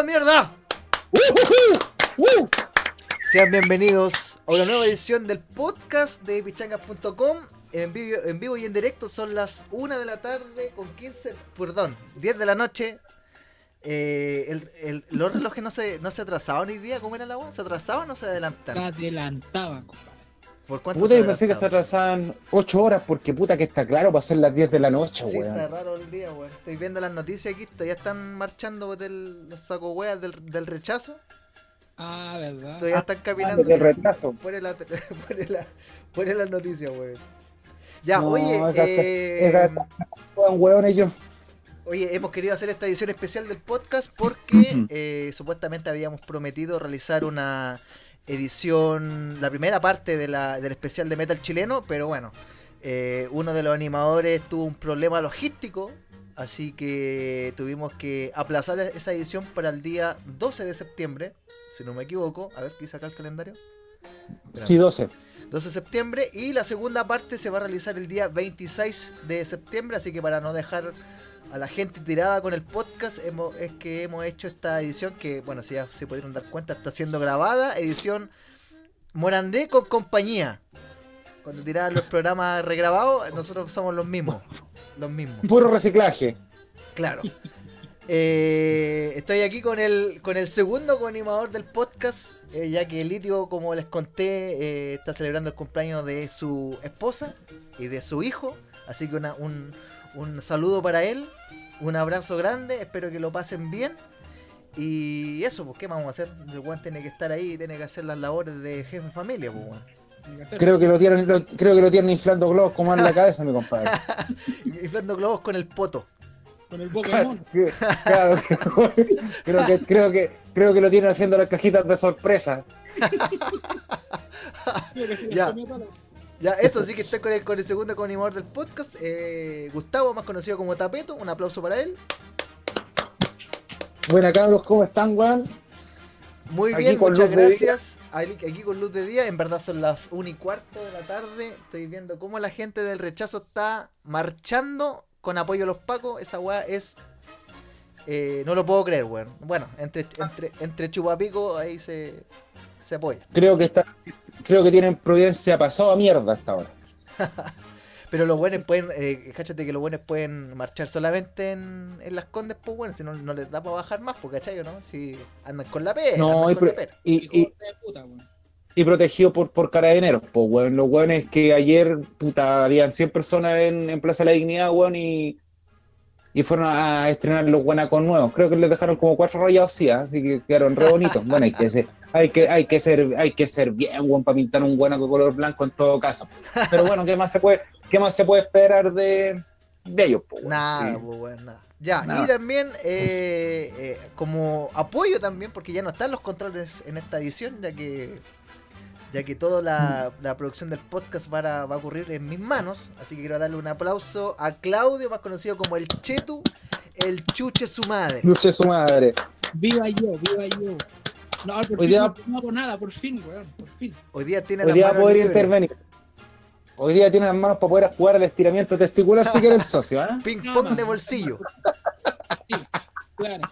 ¡Aplaudan mierda! Sean bienvenidos a una nueva edición del podcast de pichangas.com. En vivo, en vivo y en directo son las 1 de la tarde con 15, perdón, 10 de la noche. Eh, el- el- los relojes no se, no se atrasaban hoy día, ¿cómo era la agua? ¿Se atrasaban o no se Se adelantaban? adelantaban, compadre. ¿Por cuánto Puta, yo pensé que se atrasaban 8 horas porque puta que está claro para ser las 10 de la noche, Sí, weón. está raro el día, weón. Estoy viendo las noticias aquí, todavía están marchando del, los saco weas del, del rechazo. Ah, ¿verdad? Todavía Ah, están caminando. de retraso. Pone la, pone la, pone las noticias, weón. Ya, No, oye, esa- eh, esa- weón, ellos. oye, hemos querido hacer esta edición especial del podcast porque eh, supuestamente habíamos prometido realizar una edición, la primera parte de la, del especial de metal chileno, pero bueno, eh, uno de los animadores tuvo un problema logístico, así que tuvimos que aplazar esa edición para el día 12 de septiembre, si no me equivoco. A ver, ¿qué saca el calendario? Sí, 12. 12 de septiembre y la segunda parte se va a realizar el día 26 de septiembre, así que para no dejar a la gente tirada con el podcast hemos, es que hemos hecho esta edición que, bueno, si ya se pudieron dar cuenta, está siendo grabada, edición Morandé con compañía. Cuando tiraban los programas regrabados, nosotros somos los mismos. Los mismos. Puro reciclaje. Claro. Eh, estoy aquí con el, con el segundo coanimador del podcast, eh, ya que Litio, como les conté, eh, está celebrando el cumpleaños de su esposa y de su hijo. Así que una- un, un saludo para él, un abrazo grande, espero que lo pasen bien. Y eso, pues, ¿qué vamos a hacer? El weón tiene que estar ahí, tiene que hacer las labores de jefe de familia, pues. Creo que lo tienen, lo- creo que lo tienen inflando globos como en la cabeza, mi compadre. Inflando globos con el poto. Con el Pokémon. Claro, creo que, creo que, creo que lo tienen haciendo las cajitas de sorpresa. Creo Ya. Ya, eso sí que estoy con el, con el segundo coanimador del podcast, eh, Gustavo, más conocido como Tapeto. Un aplauso para él. Buena cabros, ¿cómo están, weón? Muy Aquí bien, muchas gracias. Aquí, aquí con luz de día, en verdad son las 1 y cuarto de la tarde. Estoy viendo cómo la gente del rechazo está marchando con apoyo a los pacos. Esa weá es. eh, no lo puedo creer, weón. Bueno, entre, entre, entre chupapico ahí se, se apoya. Creo que está, creo que tienen Providencia pasado a mierda hasta ahora. Pero los buenos pueden, eh, cáchate que los buenos pueden marchar solamente en, en las condes, pues bueno, si no, no les da para bajar más, pues cachai, o ¿no? Si andan con la pera, No, andan y con la pro- y, y, puta, weón. y protegido por, por carabineros, pues, weón. Los weones que ayer, puta, habían 100 personas en, en Plaza de la Dignidad, weón, y, y fueron a estrenar los guanacos nuevos. Creo que les dejaron como cuatro rayados, sí, así que quedaron re bonitos. Bueno, hay que ser, hay que, hay que ser, hay que ser bien, weón, para pintar un guanaco de color blanco en todo caso. Pero bueno, ¿qué más se puede, qué más se puede esperar de, de ellos? Nada, Sí. pues bueno, nada. Ya, Nada. y también eh, eh, como apoyo también, porque ya no están los controles en esta edición, ya que ya que toda la, la producción del podcast va a, va a ocurrir en mis manos. Así que quiero darle un aplauso a Claudio, más conocido como el Chetu, el chuche su madre. Luce su madre. Viva yo, viva yo. No, por Hoy fin día- no, no hago nada, por fin, weón, por fin. Hoy día tiene Hoy las día manos poder libres. intervenir. Hoy día tiene las manos para poder jugar al estiramiento testicular si quiere el socio, ¿ah? Ping pong no. de bolsillo. Sí, claro.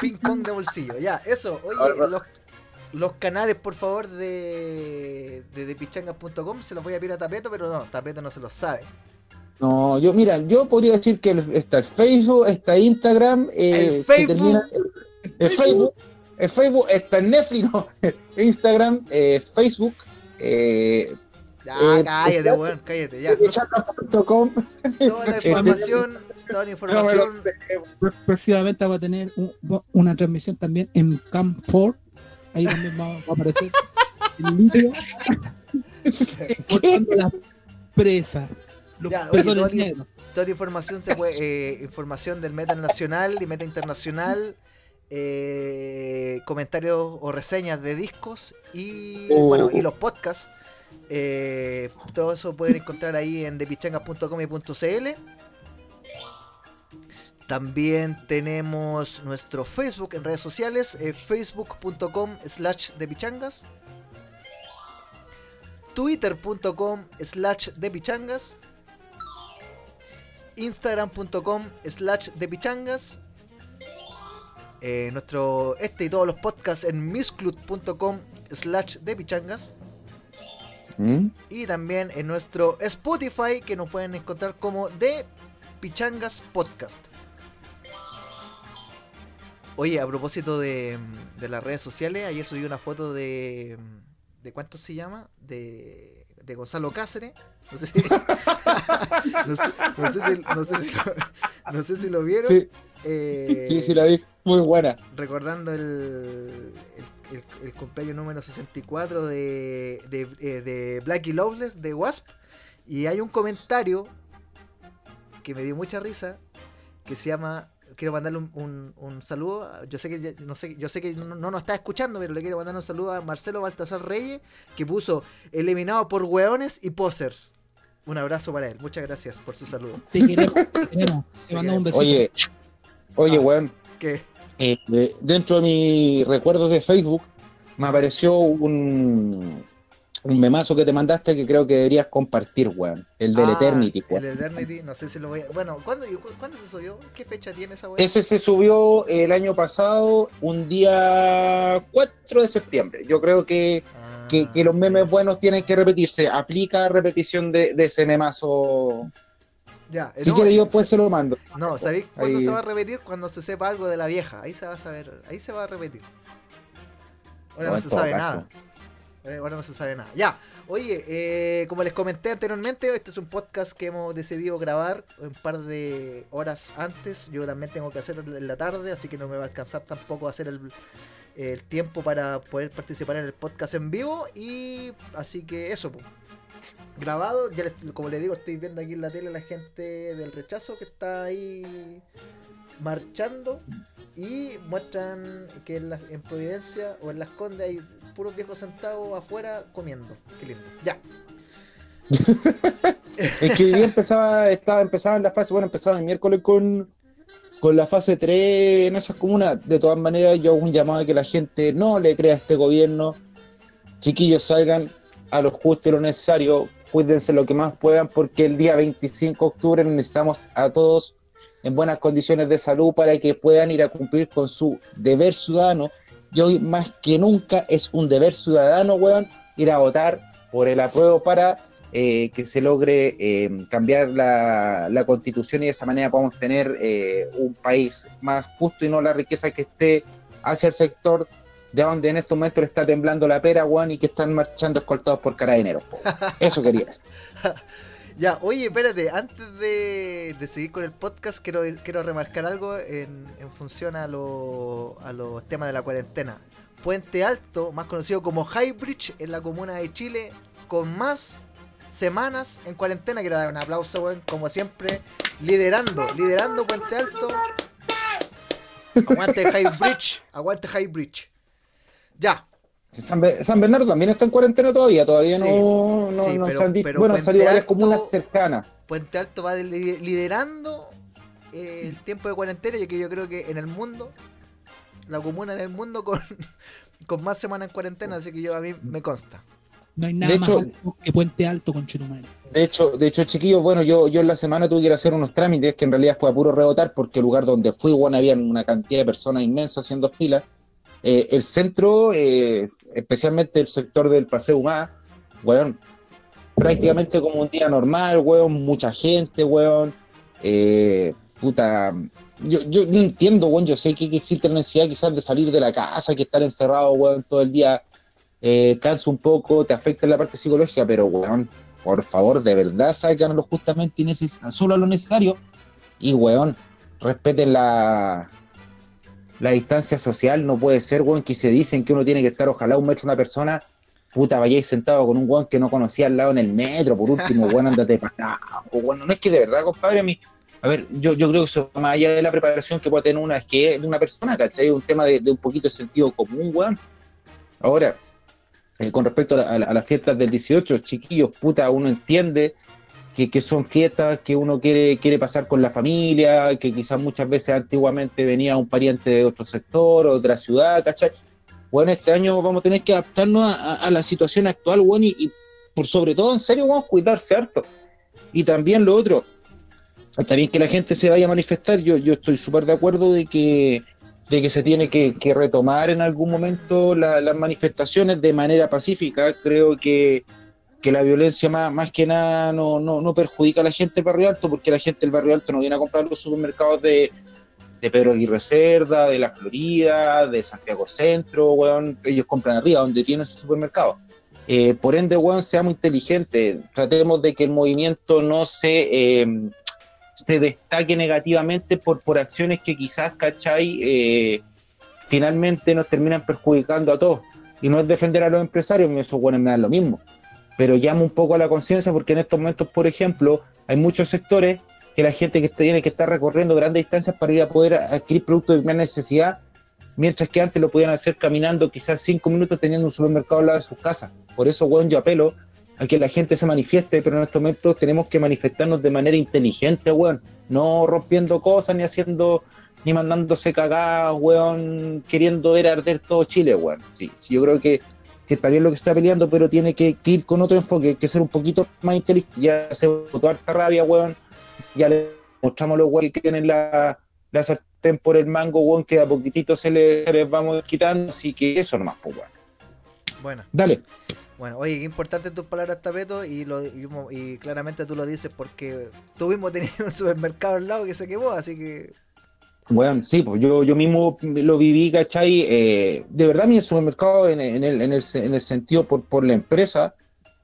Ping pong de bolsillo. Ya, eso. Oye, los, los canales, por favor, de, de, de pichangas.com se los voy a pedir a Tapeto, pero no, Tapeto no se los sabe. No, yo, mira, yo podría decir que el- está el Facebook, está Instagram, eh, ¿El Facebook? termina- el, el Facebook, el Facebook, está en Netflix, no, Instagram, eh, Facebook, eh, Ya, Eh, cállate, weón, cállate, ya. chacra.com. Toda la información, toda la información. Pr- Próximamente va a tener un- una transmisión también en Camp 4. Ahí también va, va a aparecer el litio cortando las presas. Los Ya, oye. Toda la información se puede, eh, información del meta nacional y meta internacional, eh, comentarios o reseñas de discos y Oh. bueno y los podcasts. eh, todo eso pueden encontrar ahí en depichangas.com y .cl. También tenemos nuestro Facebook en redes sociales, eh, facebook.com slash depichangas, twitter.com slash depichangas, instagram.com slash depichangas Eh, nuestro, este y todos los podcasts en misclut.com slash de pichangas. ¿Mm? Y también en nuestro Spotify que nos pueden encontrar como de Pichangas Podcast. Oye, a propósito de, de las redes sociales, ayer subí una foto de. ¿De cuánto se llama? De, de Gonzalo Cáceres. No sé si, no sé, no sé si, no sé si lo, no sé si lo vieron. Sí, Eh, sí, sí, la vi. Muy buena. recordando el, el, el- el cumpleaños número 64 de, de, eh, de Blackie Loveless de Wasp. Y hay un comentario que me dio mucha risa que se llama. Quiero mandarle un, un- un saludo. Yo sé que no sé, yo sé que no, no nos está escuchando, pero le quiero mandar un saludo a Marcelo Baltasar Reyes, que puso eliminado por hueones y posers. Un abrazo para él. Muchas gracias por su saludo. Te queremos, te queremos. Te mandamos un besito. Oye, oye, Ah. weón. ¿Qué? eh, de- dentro de mis recuerdos de Facebook me apareció un, un memazo que te mandaste que creo que deberías compartir, weón. El del Ah, Eternity, El weón. Eternity, no sé si lo voy a. Bueno, ¿cuándo, cu- ¿cuándo se subió? ¿Qué fecha tiene esa weá? Ese se subió el año pasado, un día 4 de septiembre. Yo creo que, Ah, que, que los memes buenos tienen que repetirse. Aplica repetición de, de ese memazo. Ya, eh, Si no, quiere, yo pues se lo mando. No, ¿sabéis cuándo Ahí- se va a repetir? Cuando se sepa algo de la vieja. Ahí se va a saber. Ahí se va a repetir. Ahora No, se sabe caso. nada. Eh, Ahora no se sabe nada. Ya, oye, eh, como les comenté anteriormente, este es un podcast que hemos decidido grabar un par de horas antes. Yo también tengo que hacerlo en la tarde, así que no me va a alcanzar tampoco hacer el, tiempo para poder participar en el podcast en vivo. Y así que eso, grabado. Ya como les digo, estoy viendo aquí en la tele a la gente del rechazo que está ahí marchando y muestran que en, la- en Providencia o en Las Condes hay puros viejos sentados afuera comiendo. Qué lindo. Ya. Es que hoy empezaba, estaba, empezaba en la fase, bueno, empezaba el miércoles con, con la fase 3 en esas comunas. De todas maneras, yo hago un llamado a que la gente no le crea a este gobierno. Chiquillos, salgan a lo justo y lo necesario, cuídense lo que más puedan, porque el día 25 de octubre necesitamos a todos en buenas condiciones de salud para que puedan ir a cumplir con su deber ciudadano. Y hoy más que nunca es un deber ciudadano, weón, ir a votar por el apruebo para eh, que se logre eh, cambiar la, la constitución y de esa manera podamos tener eh, un país más justo y no la riqueza que esté hacia el sector de donde en estos momentos le está temblando la pera, weón, y que están marchando escoltados por carabineros. po. Eso quería decir. Ya, oye, espérate, antes de, de seguir con el podcast, quiero, quiero remarcar algo en, en función a, lo- a los temas de la cuarentena. Puente Alto, más conocido como Highbridge, en la comuna de Chile, con más semanas en cuarentena. Quiero dar un aplauso, como siempre, liderando, liderando Puente Alto. Aguante Highbridge, aguante Highbridge. Ya, San, Be- San Bernardo también está en cuarentena todavía, todavía Sí, no, no, sí, no pero- se han dicho. Bueno, han salido varias comunas cercanas. Puente Alto va li- liderando eh, el tiempo de cuarentena, ya que yo creo que en el mundo, la comuna en el mundo con, con más semanas en cuarentena, así que yo a mí me consta. No hay nada De más hecho- alto que Puente Alto con Chetumal. De hecho, de hecho, chiquillos, bueno, yo, yo en la semana tuve que ir a hacer unos trámites que en realidad fue a puro rebotar porque el lugar donde fui, bueno, había una cantidad de personas inmensa haciendo fila. Eh, el centro, eh, especialmente el sector del Paseo Humá, weón, prácticamente como un día normal, weón, mucha gente, weón. Eh, puta, yo, yo no entiendo, weón, yo sé que, que existe la necesidad quizás de salir de la casa, que estar encerrado, weón, todo el día eh, cansa un poco, te afecta en la parte psicológica, pero, weón, por favor, de verdad, sácanos justamente y solo a lo necesario. Y, weón, respeten la, la distancia social. No puede ser, weón, que se dicen que uno tiene que estar, ojalá, un metro una persona. Puta, vayáis sentado con un weón que no conocía al lado en el metro, por último, weón, andate para Bueno, no es que de verdad, compadre, a mí. A ver, yo, yo creo que eso, más allá de la preparación que puede tener una, es que de una persona, ¿cachai? Es un tema de, un poquito de sentido común, weón. Ahora, eh, con respecto a la- a las fiestas del 18, chiquillos, puta, uno entiende que, que son fiestas que uno quiere, quiere pasar con la familia, que quizás muchas veces antiguamente venía un pariente de otro sector, otra ciudad, ¿cachai? Bueno, este año vamos a tener que adaptarnos a, a- a la situación actual, bueno, y, y por sobre todo, en serio, vamos a cuidarse harto. Y también lo otro, está bien que la gente se vaya a manifestar, yo, yo estoy súper de acuerdo de que de que se tiene que, que retomar en algún momento la- las manifestaciones de manera pacífica. Creo que, que la violencia más, más que nada no, no, no perjudica a la gente del barrio alto, porque la gente del barrio alto no viene a comprar los supermercados de, de Pedro Aguirre Cerda, de La Florida, de Santiago Centro, weón. Ellos compran arriba, donde tienen su supermercado. Eh, por ende, weón, seamos inteligentes. Tratemos de que el movimiento no se, eh, se destaque negativamente por, por acciones que quizás, ¿cachai? Eh, finalmente nos terminan perjudicando a todos. Y no es defender a los empresarios, esos buenos me dan lo mismo. Pero llama un poco a la conciencia porque en estos momentos, por ejemplo, hay muchos sectores que la gente que tiene que estar recorriendo grandes distancias para ir a poder adquirir productos de primera necesidad, mientras que antes lo podían hacer caminando quizás cinco minutos teniendo un supermercado al lado de sus casas. Por eso, weón, yo apelo a que la gente se manifieste, pero en estos momentos tenemos que manifestarnos de manera inteligente, weón. No rompiendo cosas, ni haciendo, ni mandándose cagadas, weón, queriendo ver arder todo Chile, weón. Sí, sí, yo creo que, que está bien lo que está peleando, pero tiene que, que ir con otro enfoque, hay que ser un poquito más inteligente. Ya se botó harta rabia, weón. Ya le mostramos los weones que tienen la, la sartén por el mango, weón, que a poquitito se les, se les vamos quitando, así que eso nomás, pues, weón. Bueno, Dale. bueno, oye, qué importante tus palabras, Tapeto, y, lo, y, y claramente tú lo dices porque mismo tenías un supermercado al lado que se quemó, así que Bueno, sí, pues yo, yo mismo lo viví, ¿cachai? Eh, de verdad, mi supermercado, en, en el, en, el, en el sentido por, por la empresa,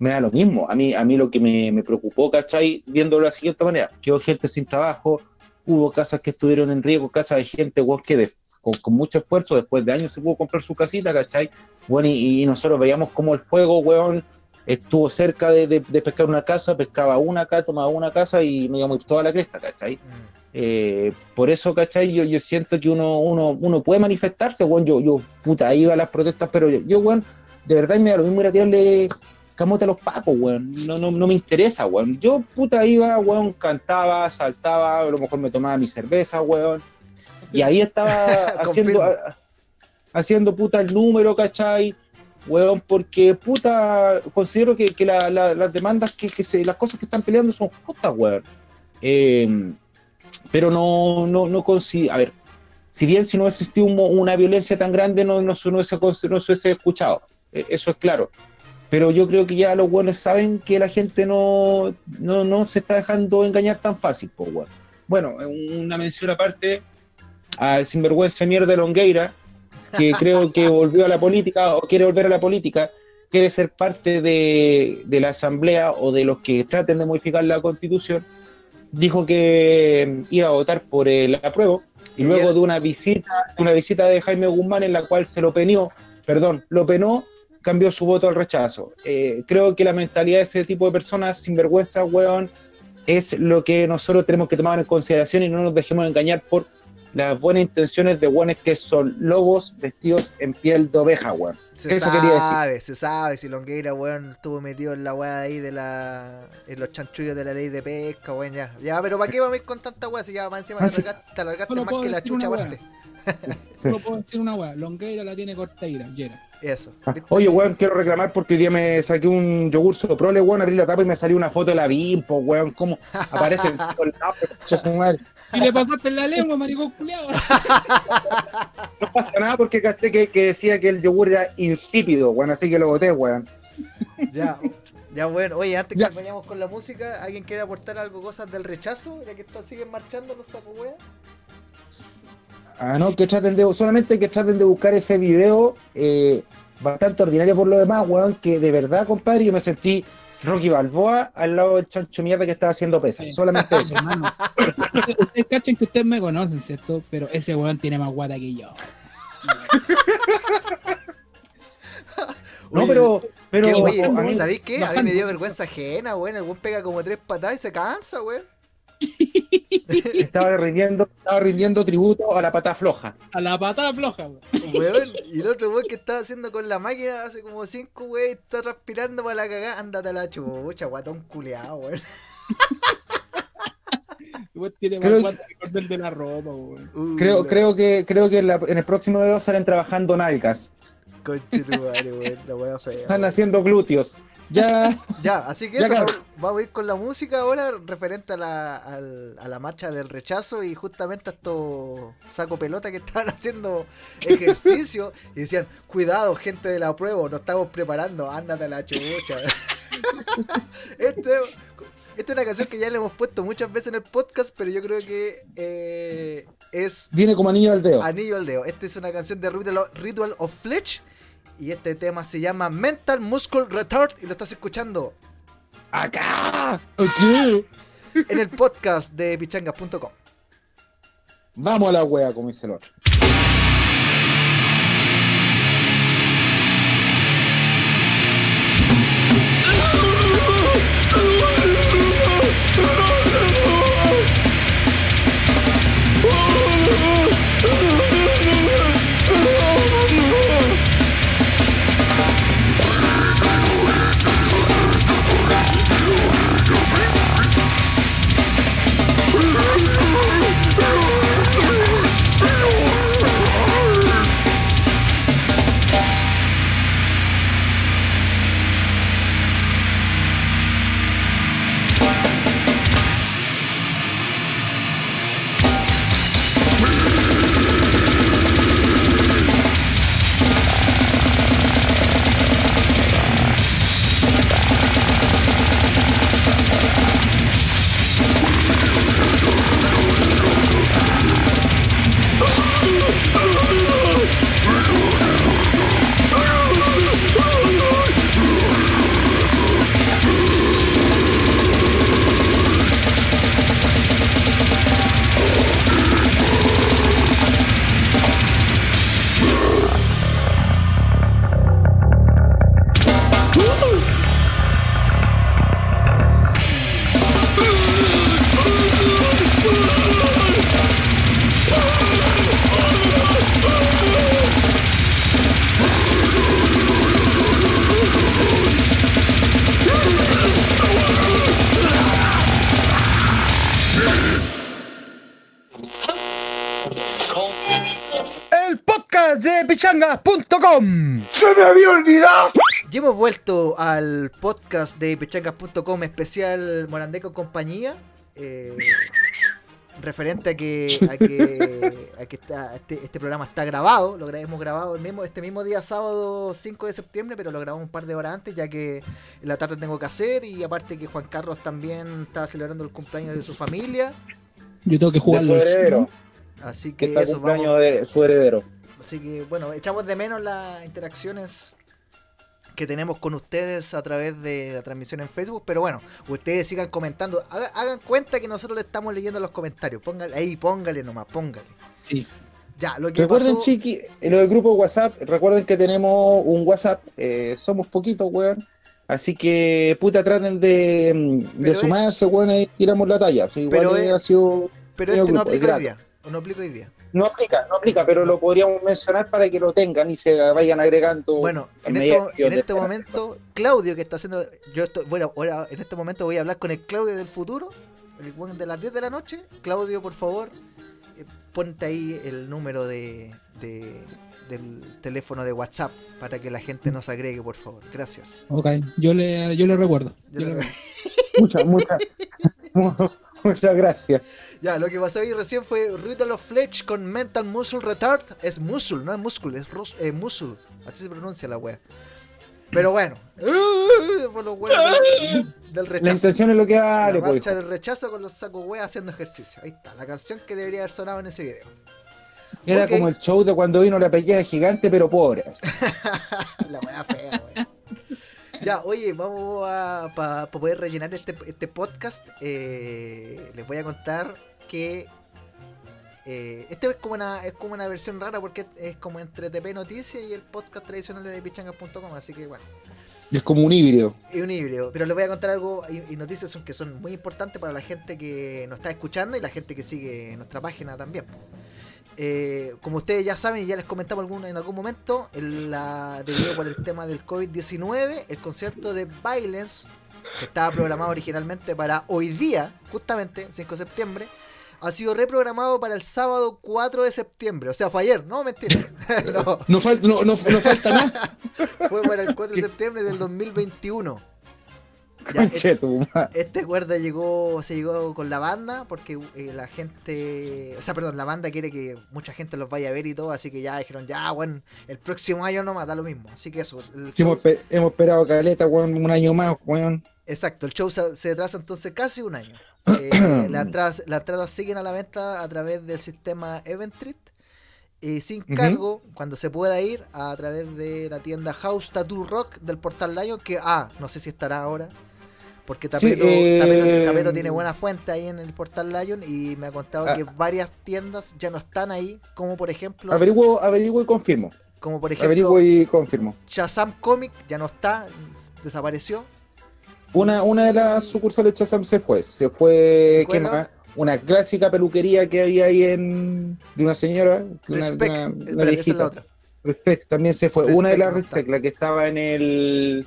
me da lo mismo. A mí, a mí lo que me, me preocupó, ¿cachai? Viéndolo de la siguiente manera: quedó gente sin trabajo, hubo casas que estuvieron en riesgo, casas de gente, weón, que de- con, con mucho esfuerzo, después de años se pudo comprar su casita, ¿cachai? Bueno, y, y nosotros veíamos como el fuego, weón, estuvo cerca de, de- de pescar una casa, pescaba una acá, tomaba una casa y nos íbamos toda la cresta, ¿cachai? mm, Eh, por eso, ¿cachai? Yo, yo siento que uno, uno, uno puede manifestarse, weón. Yo, yo, puta, iba a las protestas, pero yo, yo, weón, de verdad me da lo mismo ir a tirarle camote a los pacos, weón. No, no, no me interesa, weón. Yo, puta, iba, weón, cantaba, saltaba, a lo mejor me tomaba mi cerveza, weón. Y ahí estaba haciendo, a- haciendo, puta, el número, ¿cachai? Weón, porque, puta, considero que, que la- la- las demandas, que, se, las cosas que están peleando son justas, weón. Eh, pero no, no, no consi- A ver, si bien si no existió un una violencia tan grande, no, no, se- no, se, no se hubiese escuchado. Eh, Eso es claro. Pero yo creo que ya los buenos saben que la gente no, no, no se está dejando engañar tan fácil, pues, weón. Bueno, una mención aparte al sinvergüenza mierda Longueira, que creo que volvió a la política o quiere volver a la política, quiere ser parte de, de la asamblea o de los que traten de modificar la constitución, dijo que iba a votar por el apruebo y luego de una visita, de una visita de Jaime Guzmán en la cual se lo penió, perdón, lo penó, cambió su voto al rechazo. Eh, creo que la mentalidad de ese tipo de personas sinvergüenza, weón, es lo que nosotros tenemos que tomar en consideración y no nos dejemos engañar por las buenas intenciones de weones que son lobos vestidos en piel de oveja, weón. se Eso quería decir. sabe, se sabe si Longueira, weón, estuvo metido en la weá ahí de la. en los chanchullos de la ley de pesca, weón, ya. Ya, pero ¿para qué vamos a ir con tanta weá si ya más encima Ah, te sí. te más que la chucha aparte? Solo puedo decir una weá, Longueira la tiene Corteira, Yera. Eso. Ah. Oye, weón, quiero reclamar porque hoy día me saqué un yogur soprole, weón, abrí la tapa y me salió una foto de la Bimpo, weón, cómo aparece el su madre. Y le pasaste en la lengua, maricón culiado. No pasa nada porque caché que, que decía que el yogur era insípido, weón, así que lo boté, weón. Ya, ya bueno. Oye, antes Ya. que vayamos con la música, ¿alguien quiere aportar algo, cosas del rechazo? Ya que está, siguen marchando los saco weá. Ah, no, que traten de, solamente que traten de buscar ese video eh, bastante ordinario por lo demás, weón, que de verdad, compadre, yo me sentí Rocky Balboa al lado del chancho mierda que estaba haciendo pesa. Sí. Solamente eso. Hermano, ustedes, ustedes cachan que ustedes me conocen, ¿cierto? Pero ese weón tiene más guata que yo. No, Oye, pero, pero ¿Qué, oye, a mí- ¿sabéis qué? A mí me dio vergüenza ajena, weón. El weón pega como tres patadas y se cansa, weón. estaba rindiendo, estaba rindiendo tributo a la pata floja. A la patada floja, weón. Weón, y el otro weón que estaba haciendo con la máquina hace como cinco weón, está transpirando para la cagada, ándate a la chucha, guatón culeado, weón. El weón tiene más Creo- que cordel de la ropa, weón. Uh, Creo, la- creo que, creo que en, la- en el próximo video salen trabajando nalgas. Conchetumare, weón, la wea fea. Están weón. haciendo glúteos. Ya. Ya, así que Ya, eso, claro. vamos, a ir con la música ahora referente a la, a la marcha del rechazo y justamente a estos saco pelota que estaban haciendo ejercicio y decían, cuidado gente de la prueba, nos estamos preparando, ándate a la chucha. este, esta es una canción que ya le hemos puesto muchas veces en el podcast, pero yo creo que eh, es Viene como anillo al dedo. Anillo al dedo. Esta es una canción de Ritual of Fletch. Y este tema se llama Mental Muscle Retard. Y lo estás escuchando ¡Acá! Aquí. en el podcast de pichangas.com. Vamos a la wea, como dice el otro. al podcast de pichangas.com especial Morandeco compañía. eh, referente a que, a que, a que está, este, este programa está grabado. Lo hemos grabado el mismo, este mismo día, sábado 5 de septiembre, pero lo grabamos un par de horas antes, ya que en la tarde tengo que hacer. Y aparte que Juan Carlos también está celebrando el cumpleaños de su familia. Yo tengo que De jugar su heredero. Así Que que está eso cumpleaños vamos. de su heredero. Así que bueno, echamos de menos las interacciones que tenemos con ustedes a través de la transmisión en Facebook, pero bueno, ustedes sigan comentando, haga- hagan cuenta que nosotros le estamos leyendo los comentarios, póngale ahí, póngale nomás, póngale. Sí. Ya, lo que Recuerden, pasó, chiqui, en lo del grupo WhatsApp, recuerden que tenemos un WhatsApp, eh, somos poquitos, weón. Así que, puta, traten de, mm, de Pero es- sumarse, weón, y tiramos la talla. O sea, igual Pero es- ha sido. pero este no grupo, es aplica hoy día, o no aplica hoy día. No aplica, no aplica, pero lo podríamos mencionar para que lo tengan y se vayan agregando. Bueno, en este, en este momento, Claudio que está haciendo, yo estoy, bueno, ahora en este momento voy a hablar con el Claudio del futuro, el de las 10 de la noche. Claudio, por favor, eh, ponte ahí el número de, de- del teléfono de WhatsApp para que la gente nos agregue, por favor. Gracias. Ok, yo le, yo le recuerdo. Yo Yo le- le recuerdo. Muchas, muchas, mu- muchas gracias. Ya, lo que pasó ahí recién fue Ritual of Fletch con Mental Muscle Retard. Es muscle, no es muscle, es rus- eh, muscle. Así se pronuncia la wea. Pero bueno, por los del, del La intención es lo que vale, la pues. marcha del rechazo con los sacos wea haciendo ejercicio. Ahí está, la canción que debería haber sonado en ese video. Era como el show de cuando vino la pequeña gigante, pero pobre. la wea fea, wea. Ya, oye, vamos a para poder rellenar este, este podcast. eh, les voy a contar que eh, este es como una es como una versión rara porque es como entre TP Noticias y el podcast tradicional de pichangas.com, así que bueno, Es como un híbrido. es un híbrido. Pero les voy a contar algo y, y noticias son, que son muy importantes para la gente que nos está escuchando y la gente que sigue nuestra página también. Eh, como ustedes ya saben y ya les comentamos algún, en algún momento, la, debido por el tema del COVID-19, el concierto de Violence, que estaba programado originalmente para hoy día, justamente, 5 de septiembre, ha sido reprogramado para el sábado 4 de septiembre. O sea, fue ayer, no, mentira. no, No falta, no, no, no falta nada. fue para el 4 de septiembre del 2021. Ya, este, este acuerdo llegó, se llegó con la banda porque eh, la gente, o sea, perdón, la banda quiere que mucha gente los vaya a ver y todo, así que ya dijeron, ya, bueno, el próximo año no da lo mismo. Así que eso, el Sí, show- hemos, espe- hemos esperado caleta, weón, un año más, weón. Exacto, el show se, se retrasa entonces casi un año. Eh, las, entradas, las entradas siguen a la venta a través del sistema Eventrit y sin cargo, cuando se pueda ir, a través de la tienda House Tattoo Rock del Portal Lion, que, ah, no sé si estará ahora, porque Sí, Tapeto, eh, Tapeto- Tapeto tiene buena fuente ahí en el Portal Lion y me ha contado Ah. que varias tiendas ya no están ahí, como por ejemplo, Averiguo, averiguo y confirmo. como por ejemplo Averiguo y confirmo. Shazam Comic ya no está, desapareció. Una, una de las sucursales de Chazam se fue. Se fue, ¿qué más? Una clásica peluquería que había ahí en. de una señora. De una, Respect, una- una espérate, esa es la otra. Respect también se fue. una de las no está. Respect, la que estaba en el.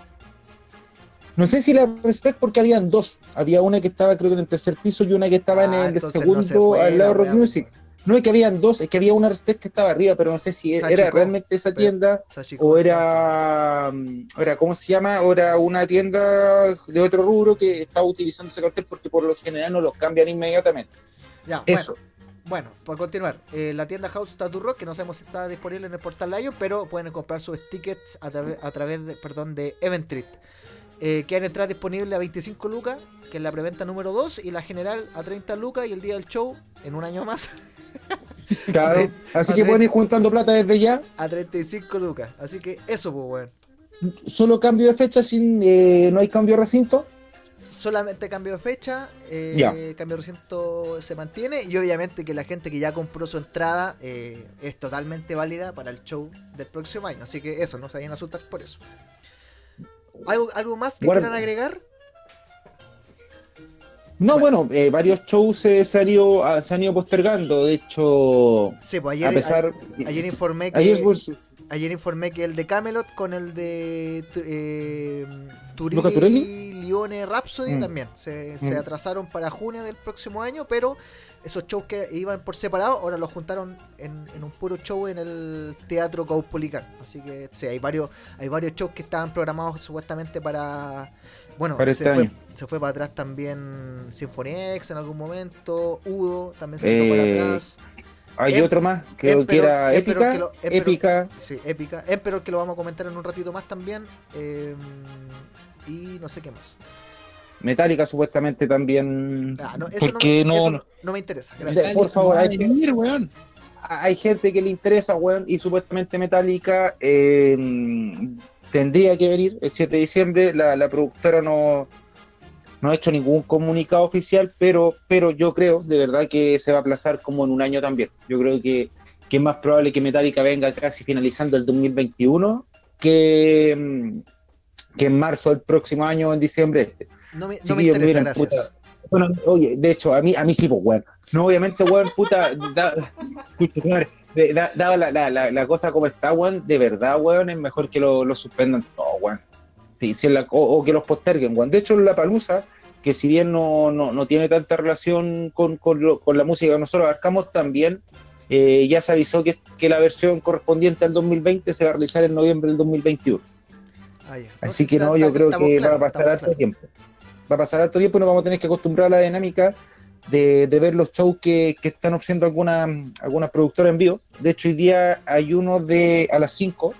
No sé si la Respect porque habían dos. Había una que estaba creo que en el tercer piso y una que estaba en Ah, el no segundo fue al la lado de Rock Music. No es que habían dos, es que había una Respect que estaba arriba, pero no sé si era Sachiko, realmente esa tienda Sachiko, o era, mm, era, ¿cómo se llama? O era una tienda de otro rubro que estaba utilizando ese cartel porque por lo general no los cambian inmediatamente. Ya, Eso. Bueno, bueno, por continuar, eh, la tienda House Tattoo Rock, que no sabemos si está disponible en el portal Lion, pero pueden comprar sus tickets a, trave- a través de, perdón, de Eventrit. Eh, que han entradas disponibles a 25 lucas, que es la preventa número 2, y la general a 30 lucas, y el día del show, en un año más, Claro. Así que pueden ir juntando plata desde ya. a 35 lucas. Así que eso, pues, weón. Solo cambio de fecha sin eh, no hay cambio de recinto. Solamente cambio de fecha, eh, cambio de recinto se mantiene y obviamente que la gente que ya compró su entrada eh, es totalmente válida para el show del próximo año. Así que eso, no se vayan a asustar por eso. ¿Algo, algo más que Guarda. quieran agregar? No, Bueno. bueno, eh, varios shows se, se han ido, ah, se han ido postergando. De hecho, Sí, pues ayer, a pesar. a- ayer informé que ayer, pues, ayer informé que el de Camelot con el de eh, ¿Luca Turelli, Turelli? Lione Rhapsody Mm. también se, se Mm. atrasaron para junio del próximo año, pero esos shows que iban por separado ahora los juntaron en, en un puro show en el Teatro Caupolicán. Así que sí, hay varios hay varios shows que estaban programados supuestamente para bueno, Para se, este fue, año. se fue para atrás también Symphony X en algún momento, Udo también se Eh, para atrás. hay Em- otro más, creo que era épica. que lo- Emperor- épica. Sí, épica. Emperor que lo vamos a comentar en un ratito más también. eh, y no sé qué más. Metallica supuestamente también. Ah, no, eso, porque me- no, eso no- me interesa. Gracias. De- por favor, hay que- venir, weón. hay gente que le interesa, weón, y supuestamente Metallica eh, tendría que venir el 7 de diciembre. La, la productora no, no ha hecho ningún comunicado oficial, pero, pero yo creo de verdad que se va a aplazar como en un año también. Yo creo que, que es más probable que Metallica venga casi finalizando el 2021 que, mm, que en marzo del próximo año, en diciembre este. No me, no me interesa, miren, gracias. puta. Bueno, oye, de hecho, a mí, a mí sí, pues, weón. No, obviamente, weón, puta, da, da- dada la, la, la, la cosa como está, weón, de verdad, weón, es mejor que lo, lo suspendan todo, weón. Sí, si o, o que los posterguen, weón. De hecho, la palusa, que si bien no, no, no tiene tanta relación con, con, lo- con la música que nosotros abarcamos, también eh, ya se avisó que, que la versión correspondiente al 2020 se va a realizar en noviembre del 2021. Ah. Así sí, que no, yo creo que claros, va a pasar harto tiempo. Va a pasar harto tiempo y nos vamos a tener que acostumbrar a la dinámica de, de ver los shows que, que están ofreciendo algunas algunas productoras en vivo. De hecho, hoy día hay uno de a las 5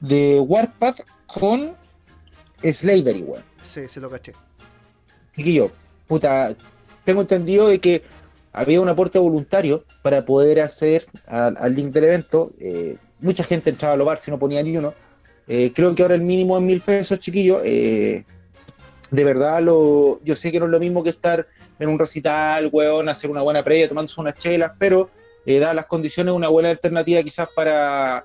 de Warpath con Slavery, weón. Sí, se lo caché. Chiquillo, puta, tengo entendido de que había un aporte voluntario para poder acceder al, al link del evento. Eh, mucha gente entraba a lobar si no ponía ni uno. Eh, creo que ahora el mínimo es mil pesos, chiquillo. Eh, de verdad, lo, yo sé que no es lo mismo que estar en un recital, weón, hacer una buena previa, tomándose unas chelas, pero eh, dadas las condiciones, una buena alternativa quizás para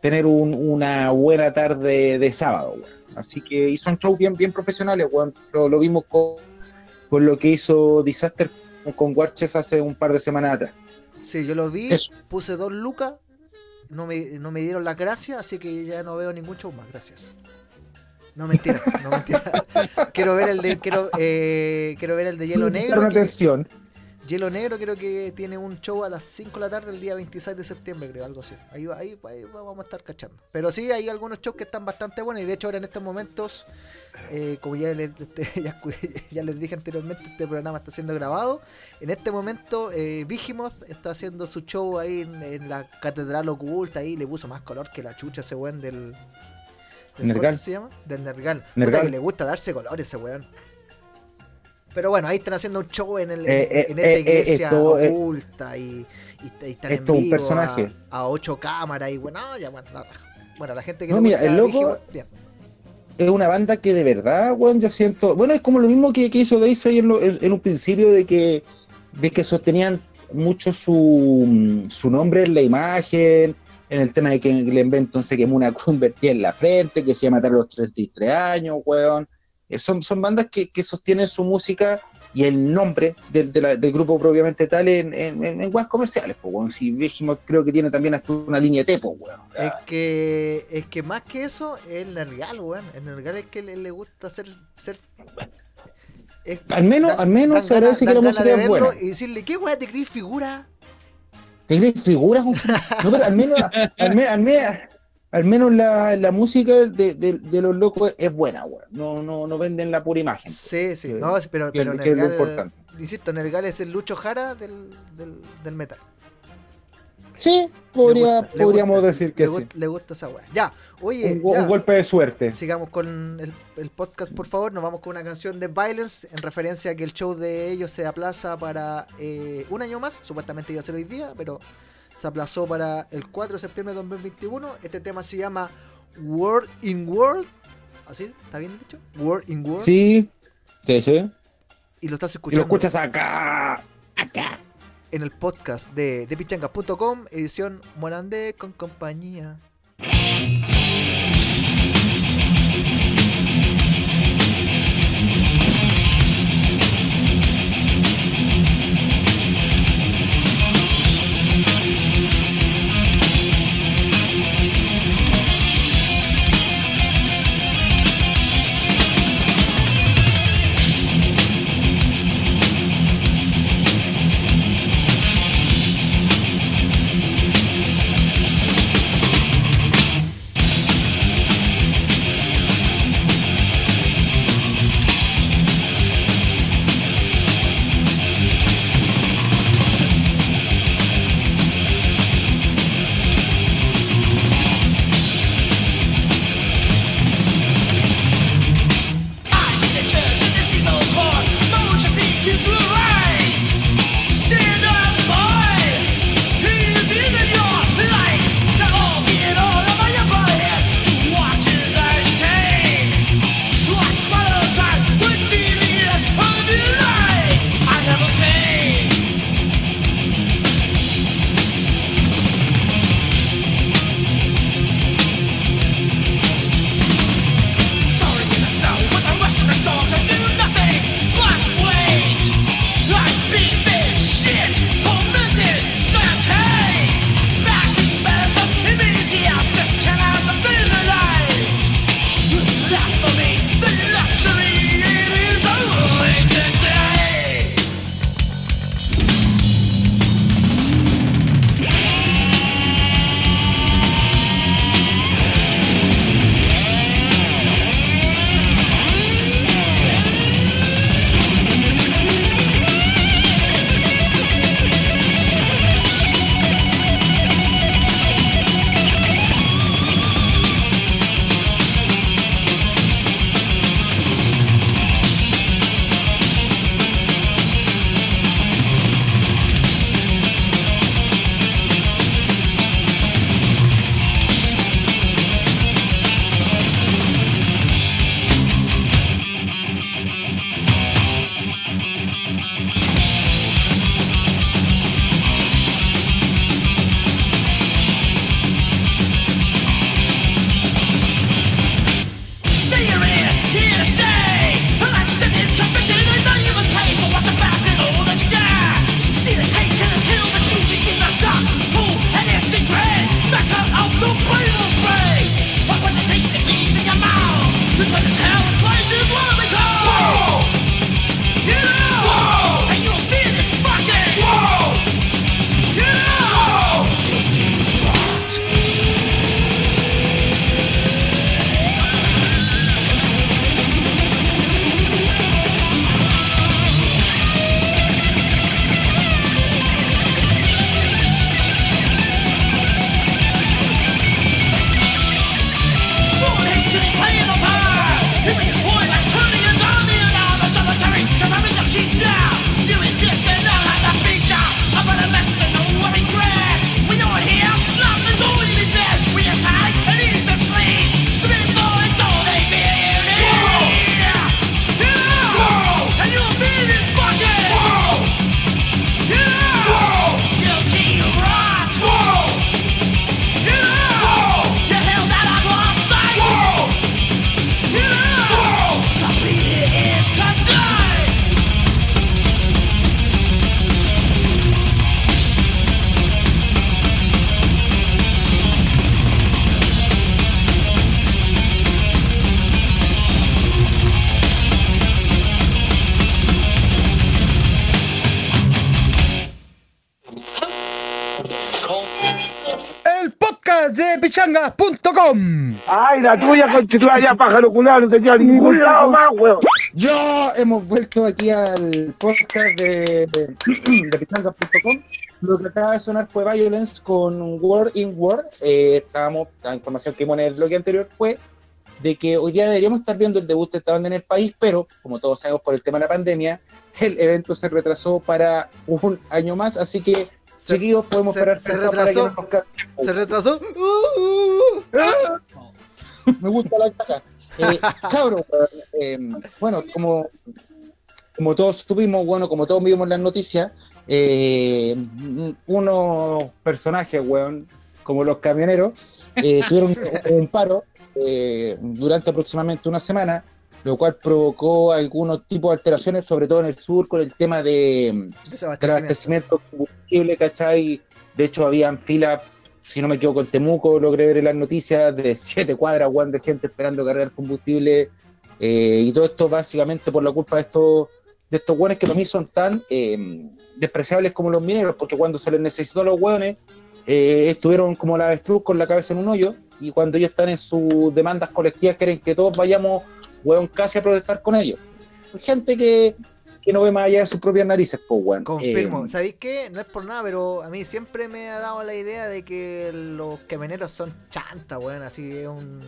tener un- una buena tarde de sábado, weón. Así que y son shows bien, bien profesionales, weón. Lo, lo vimos con, con lo que hizo Disaster con Warches hace un par de semanas atrás. Sí, yo lo vi, Eso. puse dos lucas, no me, no me dieron las gracias, así que ya no veo ningún show más, gracias. No mentira, no mentira. quiero ver el de quiero, eh, quiero ver el de hielo negro. Atención. Hielo Negro creo que tiene un show a las 5 de la tarde el día 26 de septiembre, creo, algo así. Ahí, va- ahí, ahí vamos a estar cachando. Pero sí, hay algunos shows que están bastante buenos y de hecho ahora en estos momentos, eh, como ya les, este, ya, les dije anteriormente, este programa está siendo grabado. En este momento, eh, Vigimoth está haciendo su show ahí en, en la Catedral Oculta, ahí le puso más color que la chucha ese weón del... Nergal. ¿Cómo se llama? Del Nergal. Puta Nergal. que le gusta darse color ese weón. Pero bueno, ahí están haciendo un show en, el, Eh, eh, en esta eh, eh, iglesia esto, eh, oculta y, y, y están en esto es un vivo personaje. A, a ocho cámaras y bueno, ya bueno, la. Bueno, la gente que No, le mira, gusta el loco- Digimon, bien. es una banda que de verdad, weón, yo siento. Bueno, es como lo mismo que, que hizo Daisy en, lo- en- en un principio de que, de que sostenían mucho su, su nombre en la imagen, en el tema de que le entonces se quemó una convertida en la frente, que se iba a matar a los 33 años, weón. Eh, Son, son bandas que, que sostienen su música y el nombre del, de la- del grupo propiamente tal en, en, en, en weas comerciales, pues, weón. Si Behemoth creo que tiene también hasta una línea T, pues, weón. Es que, es que más que eso, el Nergal, weón. El Nergal es que le, le gusta ser. ser es- Al menos- al menos se agradece que la música de es buena. Y decirle, ¿qué weón te crees figura? ¿Te crees figuras? No, pero al menos, al menos, al menos, al menos la, la música de, de- de los locos es buena, weón. No, no, no venden la pura imagen. Sí, sí, no, pero, pero que es lo Nergal, importante. insisto, Nergal es el Lucho Jara del, del, del metal. Sí, podría, gusta, podríamos gusta, decir que le, sí. le gusta esa weá. Ya, oye, Un, go- ya, un golpe de suerte. sigamos con el, el podcast, por favor. Nos vamos con una canción de Violence en referencia a que el show de ellos se aplaza para eh, un año más. Supuestamente iba a ser hoy día, pero se aplazó para el 4 de septiembre de 2021. Este tema se llama World in World. ¿Así? ¿Está bien dicho? World in World. Sí, sí, sí. Y lo estás Y lo escuchando. escuchas acá, acá. En el podcast de depichangas.com, edición Morandé con compañía. Ay, la tuya constituida ya, pájaro culado, no te lleva a ningún lado más, weón. Yo hemos vuelto aquí al podcast de, de, de pichangas.com. Lo que acaba de sonar fue Violence con Word in Word. Eh, estábamos, la información que vimos en el bloque anterior fue de que hoy día deberíamos estar viendo el debut de esta banda en el país, pero como todos sabemos por el tema de la pandemia, el evento se retrasó para un año más, así que Se- chiquillos podemos se- esperar se sentados para que retrasó. nos Se retrasó. Uh, me gusta la caja. Eh, cabros, weón, eh, bueno, como, como todos supimos, bueno, como todos vimos en las noticias, eh, unos personajes, weón, como los camioneros, eh, tuvieron un paro eh, durante aproximadamente una semana, lo cual provocó algunos tipos de alteraciones, sobre todo en el sur, con el tema de, desabastecimiento. abastecimiento de combustible, ¿cachai? De hecho, habían filas, si no me equivoco, en Temuco, logré ver en las noticias, de siete cuadras, weón, de gente esperando cargar combustible. eh, y todo esto básicamente por la culpa de estos de estos weones que para mí son tan eh, despreciables como los mineros, porque cuando se les necesitó a los weones, eh, estuvieron como la avestruz con la cabeza en un hoyo, y cuando ellos están en sus demandas colectivas, quieren que todos vayamos, weón, casi a protestar con ellos. Gente que, que no ve más allá de sus propias narices, pues, weón. Confirmo. Eh, ¿Sabéis qué? No es por nada, pero a mí siempre me ha dado la idea de que los camioneros son chantas, weón. Así es un,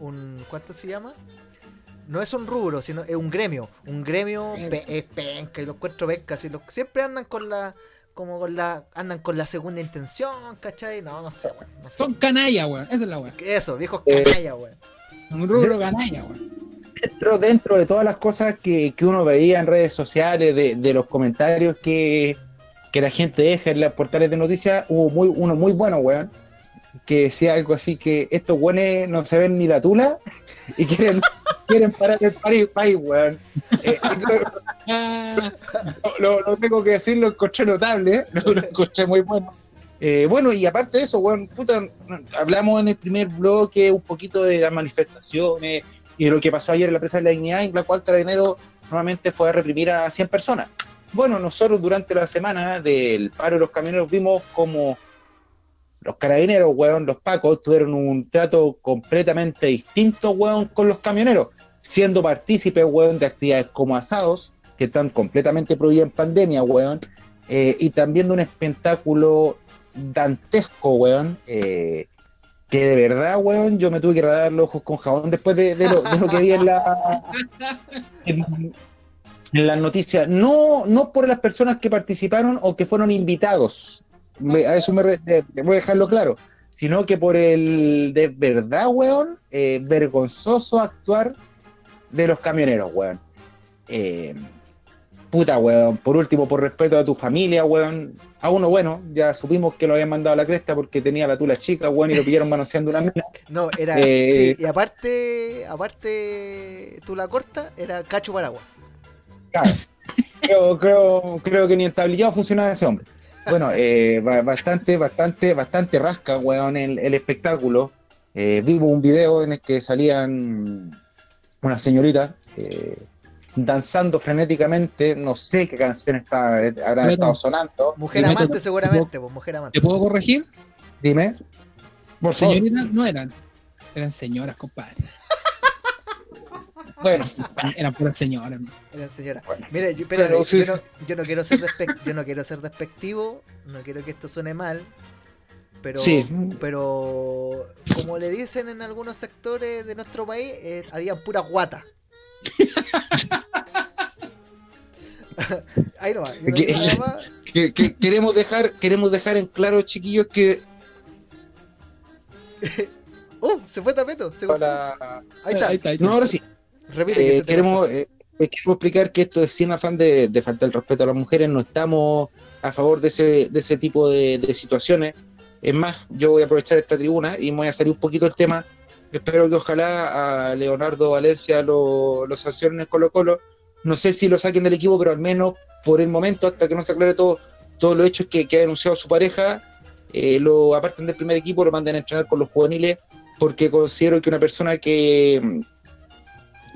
un. ¿Cuánto se llama? No es un rubro, sino es un gremio. Un gremio pe- es penca y los encuentro pencas. Y los, siempre andan con la. Como con la. Andan con la segunda intención, ¿cachai? No, no sé, weón. No sé. Son canalla, weón. Esa es la weón. Eso, viejos Eh, canallas, weón. Un rubro canalla, weón. Dentro, dentro de todas las cosas que, que uno veía en redes sociales, de, de los comentarios que, que la gente deja en los portales de noticias, hubo muy, uno muy bueno, weón, que decía algo así que estos weones no se ven ni la tula y quieren, quieren parar el país, país weón. Eh, lo tengo que decir, lo encontré notable, lo, lo encontré muy bueno. Eh, bueno, y aparte de eso, weón, puta, hablamos en el primer bloque un poquito de las manifestaciones y lo que pasó ayer en la presa de la dignidad, en la cual Carabinero nuevamente fue a reprimir a 100 personas. Bueno, nosotros durante la semana del paro de los camioneros vimos como los carabineros, weón, los pacos, tuvieron un trato completamente distinto, weón, con los camioneros, siendo partícipes, weón, de actividades como asados, que están completamente prohibidas en pandemia, weón, eh, y también de un espectáculo dantesco, weón, eh, que de verdad, weón, yo me tuve que radar los ojos con jabón después de, de lo, de lo que vi en la en, en las noticias. No, no por las personas que participaron o que fueron invitados, me- a eso me re- voy a dejarlo claro, sino que por el de verdad, weón, eh, vergonzoso actuar de los camioneros, weón. Eh, puta, weón. Por último, por respeto a tu familia, weón. A uno, bueno, ya supimos que lo habían mandado a la cresta porque tenía la tula chica, weón, y lo pillaron manoseando una mina. No, era. Eh, sí, y aparte. Aparte. Tú la corta, era Cacho Paraguas. Claro. Creo, creo, creo que ni en tablillado funcionaba ese hombre. Bueno, eh, ba- bastante, bastante, bastante rasca, weón, el, el espectáculo. Eh, vimos un video en el que salían unas señoritas eh, danzando frenéticamente. No sé qué canción está, habrán Bueno. estado sonando. Mujer Dime, amante, ¿te- seguramente, pues mujer amante. ¿Te puedo corregir? Dime. Por favor. Señoritas no eran. Eran señoras, compadre. Bueno, Eran puras señoras. ¿no? Era señora. Bueno. Mira, yo, Pero sí. yo, no, yo no quiero ser yo no quiero ser despectivo, no quiero que esto suene mal, pero Sí. pero como le dicen en algunos sectores de nuestro país, eh, habían puras guatas. Ahí no va. yo no Que- digo nada más. que- que queremos dejar, queremos dejar en claro, chiquillos, que ¡Uh! Se fue Tapeto. Se para... Ahí está. Ahí está, ahí está. No, ahora sí. Repite Eh, queremos, eh, eh, queremos explicar que esto es sin afán de, de faltar el respeto a las mujeres, no estamos a favor de ese, de ese tipo de, de situaciones. Es más, yo voy a aprovechar esta tribuna y me voy a salir un poquito del tema. Espero que ojalá a Leonardo Valencia lo, lo en Colo Colo. No sé si lo saquen del equipo, pero al menos por el momento, hasta que no se aclare todo, todos los hechos que, ha denunciado su pareja, eh, lo aparten del primer equipo, lo manden a entrenar con los juveniles, porque considero que una persona que,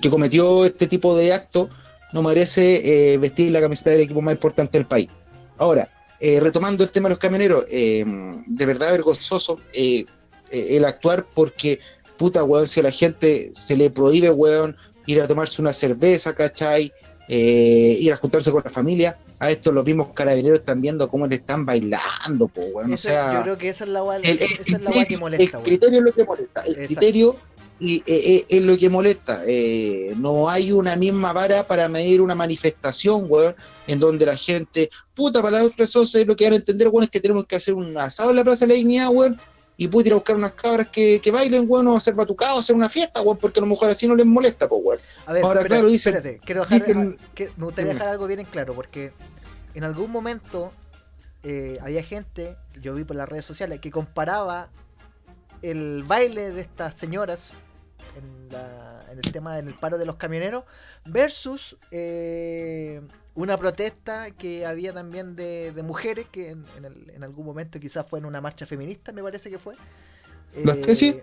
que cometió este tipo de acto no merece eh, vestir la camiseta del equipo más importante del país. Ahora, eh, retomando el tema de los camioneros, de verdad vergonzoso. el actuar porque, puta, weón, si a la gente se le prohíbe, weón, ir a tomarse una cerveza, ¿cachai? Eh, ir a juntarse con la familia, a estos los mismos carabineros están viendo cómo le están bailando, po, weón. O sea, yo creo que esa es la el, el esa es la weá que criterio- molesta, el weón. criterio es lo que molesta. El Exacto. criterio y, eh, eh, es lo que molesta. Eh, no hay una misma vara para medir una manifestación, weón, en donde la gente, puta, para las otras socias lo que van a entender, weón, es que tenemos que hacer un asado en la Plaza de la Dignidad, weón, y puedo ir a buscar unas cabras que, que bailen, weón, o hacer batucado, hacer una fiesta, weón, porque a lo mejor así no les molesta, pues, weón. A ver, Ahora, claro, dicen- espérate, quiero dejar, dicen- a- que- me gustaría dejar algo bien en claro, porque en algún momento eh, había gente, yo vi por las redes sociales, que comparaba el baile de estas señoras en, la- en el tema del paro de los camioneros versus eh, una protesta que había también de, de mujeres, que en, en el- en algún momento quizás fue en una marcha feminista, me parece que fue. Las que sí.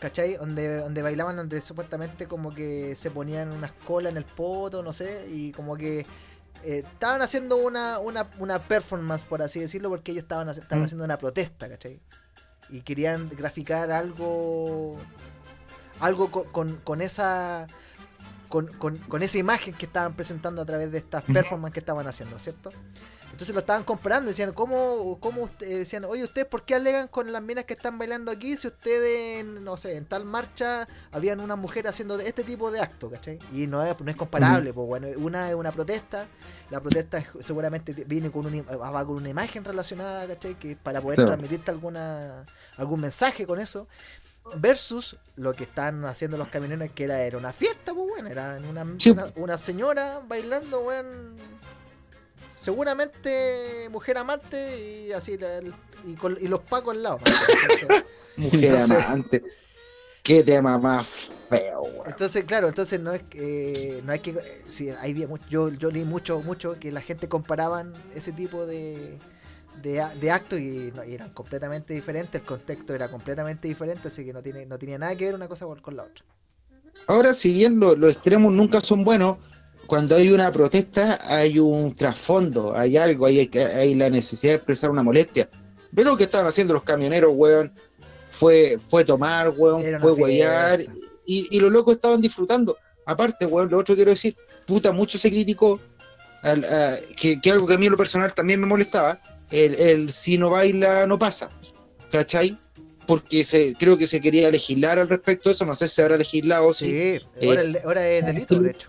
¿Cachai? Donde, donde bailaban, donde supuestamente como que se ponían unas colas en el poto, no sé, y como que eh, estaban haciendo una, una, una performance, por así decirlo, porque ellos estaban, estaban Mm. haciendo una protesta, ¿cachai? Y querían graficar algo, algo con, con, con esa... Con, con, con esa imagen que estaban presentando a través de estas performances que estaban haciendo, ¿cierto? Entonces lo estaban comparando, decían, ¿cómo, cómo usted- decían, oye, ¿ustedes por qué alegan con las minas que están bailando aquí si ustedes, en, no sé, en tal marcha habían una mujer haciendo este tipo de acto, ¿cachai? Y no es, no es comparable, pues bueno, una es una protesta, la protesta es- seguramente te- viene con una, im- va con una imagen relacionada, ¿cachai? Que para poder Claro. transmitirte alguna algún mensaje con eso. Versus lo que están haciendo los camioneros, que era, era una fiesta, pues bueno, era una, Sí. una, una señora bailando, weón, seguramente mujer amante y así, la- el- y, con- y los pacos al lado. Mujer Entonces- amante. Qué tema más feo, weón. entonces, claro, entonces no es que, no hay que, eh, sí, hay yo, yo leí mucho, mucho que la gente comparaban ese tipo de, de, de actos y, no, y eran completamente diferentes, el contexto era completamente diferente, así que no tiene, no tenía nada que ver una cosa con, con la otra. Ahora, si bien lo- los extremos nunca son buenos, cuando hay una protesta hay un trasfondo, hay algo, hay, hay la necesidad de expresar una molestia. Ve lo que estaban haciendo los camioneros, weón. Fue, fue tomar, weón, Era fue huellar, y, y los locos estaban disfrutando. Aparte, weón, lo otro quiero decir, puta, mucho se criticó, al- a- que, que algo que a mí en lo personal también me molestaba, el, el si no baila, no pasa. ¿Cachai? Porque se, creo que se quería legislar al respecto de eso, no sé si se habrá legislado, sí. Sí, ahora, el- ahora es delito, de hecho.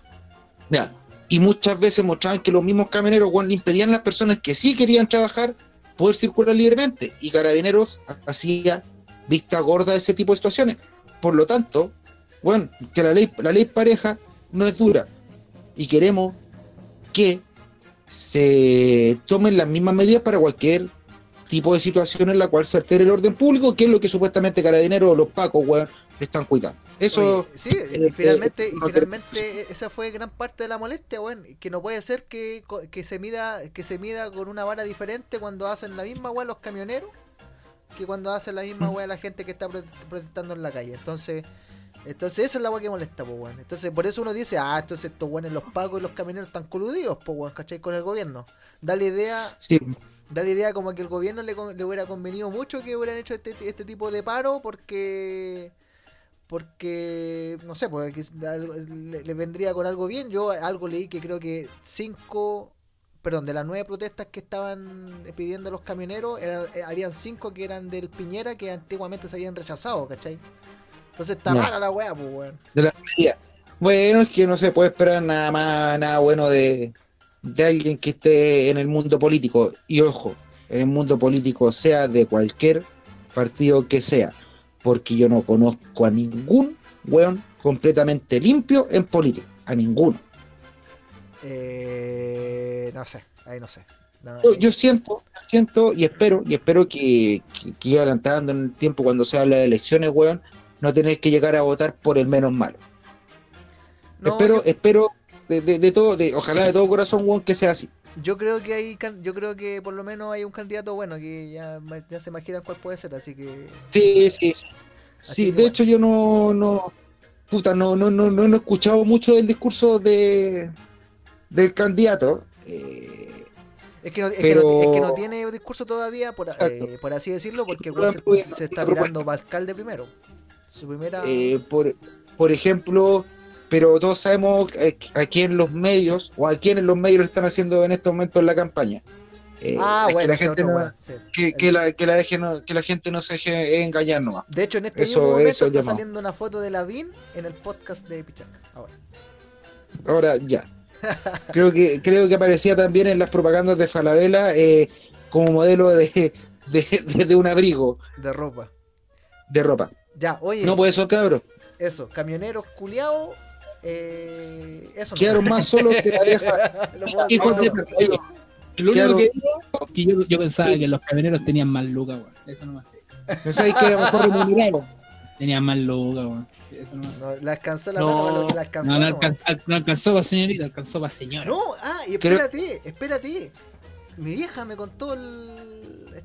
Ya. Y muchas veces mostraban que los mismos camioneros le impedían a las personas que sí querían trabajar poder circular libremente. Y Carabineros hacía vista gorda de ese tipo de situaciones. Por lo tanto, bueno, que la ley, la ley pareja no es dura. Y queremos que se tomen las mismas medidas para cualquier tipo de situación en la cual se altere el orden público, que es lo que supuestamente Carabineros o los pacos, weón, están cuidando. Eso... Oye, sí, y eh, finalmente, eh, y no finalmente esa fue gran parte de la molestia, weón, que no puede ser que, que se mida, que se mida con una vara diferente cuando hacen la misma weá los camioneros que cuando hacen la misma weá la gente que está prote- protestando en la calle. Entonces, entonces esa es la weá que molesta, pues weón. Entonces por eso uno dice, ah, entonces estos weones, los pagos y los camioneros están coludidos, pues weón, ¿cachai? Con el gobierno. Da la idea, Sí, da la idea como que el gobierno le, le hubiera convenido mucho que hubieran hecho este, este tipo de paro porque porque no sé porque le, le vendría con algo bien yo algo leí que creo que cinco perdón de las nueve protestas que estaban pidiendo los camioneros era- eh, habían cinco que eran del Piñera que antiguamente se habían rechazado ¿cachai? Entonces está mala la wea pues weón de la mayoría. Bueno, es que no se puede esperar nada más, nada bueno de, de alguien que esté en el mundo político. Y ojo, en el mundo político sea de cualquier partido que sea, porque yo no conozco a ningún weón completamente limpio en política, a ninguno. eh, no sé ahí no sé No, Yo, yo siento, siento y espero, y espero que, que, que adelantando en el tiempo cuando se habla de elecciones, weón, no tener que llegar a votar por el menos malo. no, espero, yo- espero de, de- de todo, de, ojalá de todo corazón, weón, que sea así. Yo creo que hay yo creo que por lo menos hay un candidato bueno que ya, se imaginan cuál puede ser, así que Sí, sí. Así Sí, de bueno. hecho yo no, no, puta, no, no, no, no, he escuchado mucho del discurso de del candidato. eh, Es que, no, es, Pero- que no, es que no tiene discurso todavía, por, eh, por así decirlo, porque el se, se está tirando para alcalde primero. Su primera. Eh, por, por ejemplo, pero todos sabemos eh, a quién los medios o a quiénes los medios están haciendo en estos momentos la campaña. Eh, ah, bueno, que la gente no, sí. que, que la, que la deje no- que la gente no se deje engañar nomás. De hecho, en este Eso- mismo momento eso está llamado. saliendo una foto de Lavín en el podcast de Pichanga. Ahora. Ahora ya. Creo que creo que aparecía también en las propagandas de Falabella eh, como modelo de, de, de- de un abrigo De ropa. de ropa. Ya, oye, No, pues eso, cabrón. eso, camioneros culiados. Eh, eso no. Quedaron más solos que la vieja. De- oye, Lo único que digo es que yo, yo pensaba que los camioneros tenían más lucas, weón. Eso no ¿Pensáis que era mejor remunerado? Tenían más lucas, weón. Eso no No, la alcanzó la No. que la alcanzó. No, no, nomás. alcan- al- no alcanzó para señorita, alcanzó para señora. No, ah, y Creo- espérate, espérate. Mi vieja me contó el-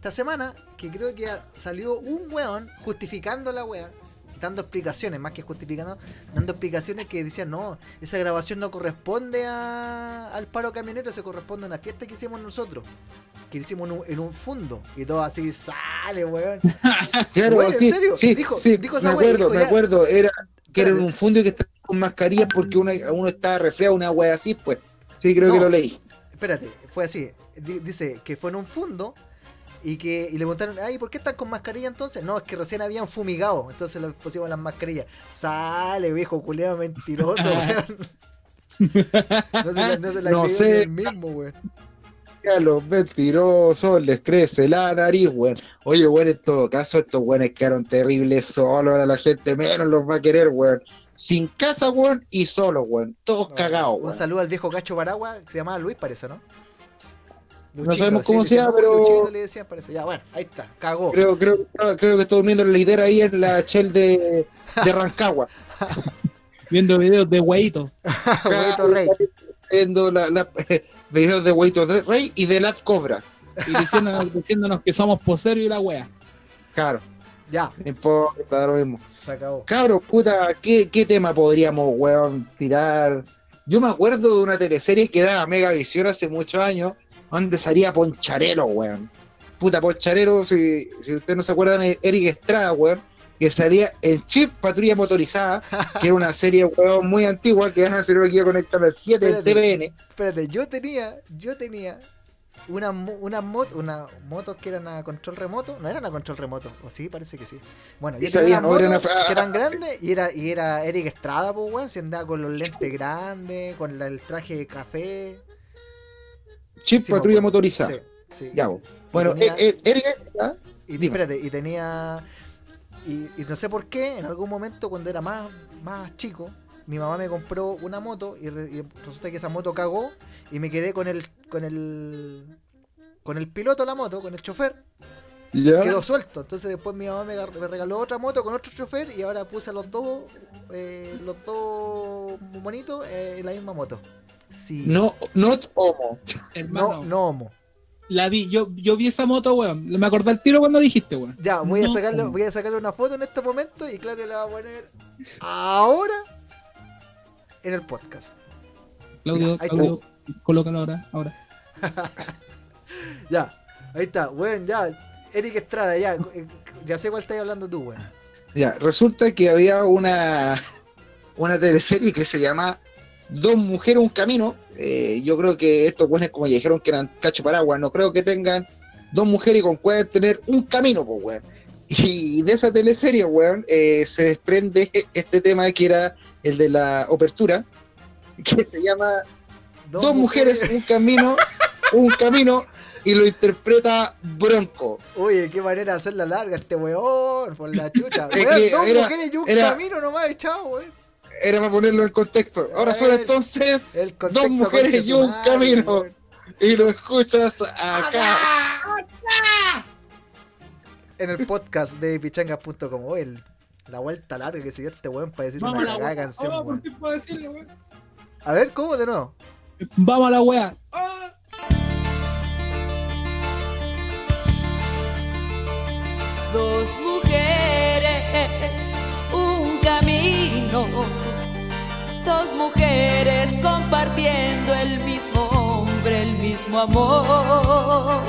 esta semana que creo que salió un weón justificando la wea, dando explicaciones, más que justificando, dando explicaciones que decían, no, esa grabación no corresponde a- al paro camionero, se corresponde a una fiesta que hicimos nosotros, que hicimos en un, en un fundo, y todo así sale, weón. Claro, ¿en sí, serio? sí, Dijo- sí, dijo esa me acuerdo, dijo, me acuerdo, era que era en un fondo y que estaba con mascarilla porque uno, uno estaba resfriado, una wea así, pues. Sí, creo que lo leí. Espérate, fue así. Di- dice que fue en un fundo y que y le preguntaron, ay, ¿por qué están con mascarilla entonces? No, es que recién habían fumigado, entonces le pusimos las mascarillas. Sale, viejo culeado mentiroso, weón. No se la, no se la No sé. mismo, weón. A los mentirosos les crece la nariz, weón. Oye, weón, en todo caso, estos weones quedaron terribles solos. Ahora la gente menos los va a querer, weón. Sin casa, weón, y solos, weón. Todos No, cagados, Un saludo al viejo cacho Paragua, que se llamaba Luis, parece, ¿no? No sabemos cómo le se pero- Luchito le decían, parece. Ya, bueno, ahí está, cagó. Creo, creo, creo que está durmiendo en la lidera ahí en la Shell de, de Rancagua. Viendo videos de hueito. Huevito rey. Viendo la, la- videos de Waito Rey y de Lat Cobra. Y diciéndonos, diciéndonos que somos poseros y la wea. Claro, Ya, no importa, lo mismo. se acabó. Cabros, puta, ¿qué, qué tema podríamos, weón, tirar? Yo me acuerdo de una teleserie que daba Megavisión hace muchos años, donde salía Poncharelo, weón. Puta, Poncharelo, si, si ustedes no se acuerdan, Eric Estrada, weón, que salía en Chip Patrulla Motorizada, que era una serie, weón, muy antigua, que van a hacer aquí a conectar al 7 del. TVN. Espérate, yo tenía, yo tenía una, mo- una, mot- una motos que eran a control remoto, no eran a control remoto, o sí, parece que sí. Bueno, yo tenía unas no, era motos que eran grandes y era, y era Eric Estrada, pues weón, se andaba con los lentes grandes, con la- el traje de café. Chip Sí, Patrulla. Motorizada. Sí, sí. Ya, weón. Bueno, tenía- Eric Estrada, Y Dime. espérate, y tenía. Y, y no sé por qué, en algún momento cuando era más, más chico, mi mamá me compró una moto y, re- y resulta que esa moto cagó y me quedé con el. con el. con el piloto de la moto, con el chofer, ya. quedó suelto. Entonces después mi mamá me, regaló otra moto con otro chofer y ahora puse a los dos. eh, los dos monitos eh, en la misma moto. Sí. No, not homo. Hermano, no, no homo. la vi, yo, yo vi esa moto, weón. Me acordé al tiro cuando dijiste, weón. Ya, voy a No sacarle, voy a sacarle una foto en este momento y Claudio la va a poner ahora en el podcast. Claudio, Mira. Claudio, colócalo ahora, ahora. Ya, ahí está, weón, ya. Eric Estrada, ya. eh, Ya sé cuál estás hablando tú, weón. Ya, resulta que había una, una teleserie que se llama Dos mujeres, un camino. Eh, yo creo que estos buenos, como ya dijeron que eran cacho paraguas, no creo que tengan dos mujeres y con pueden tener un camino, pues, weón. Y de esa teleserie, weón, eh, se desprende este tema que era el de la apertura, que se llama Dos, mujeres, un camino, un camino, y lo interpreta Bronco. Oye, qué manera de hacerla larga este weón, por la chucha. Es Weón, que era- mujeres y un era- camino nomás, chao, weón. Era para ponerlo en contexto. Ahora son entonces El Dos mujeres y un madre, camino. weón. y lo escuchas acá. En el podcast de pichangas.com. El- la vuelta larga que se dio este weón para decir Vamos una la cagada canción, weón. ¿por qué puedo decirle, weón? A ver, ¿cómo de nuevo? Vamos a la wea. Ah. Dos mujeres, un camino. Dos mujeres compartiendo el mismo hombre. el mismo amor.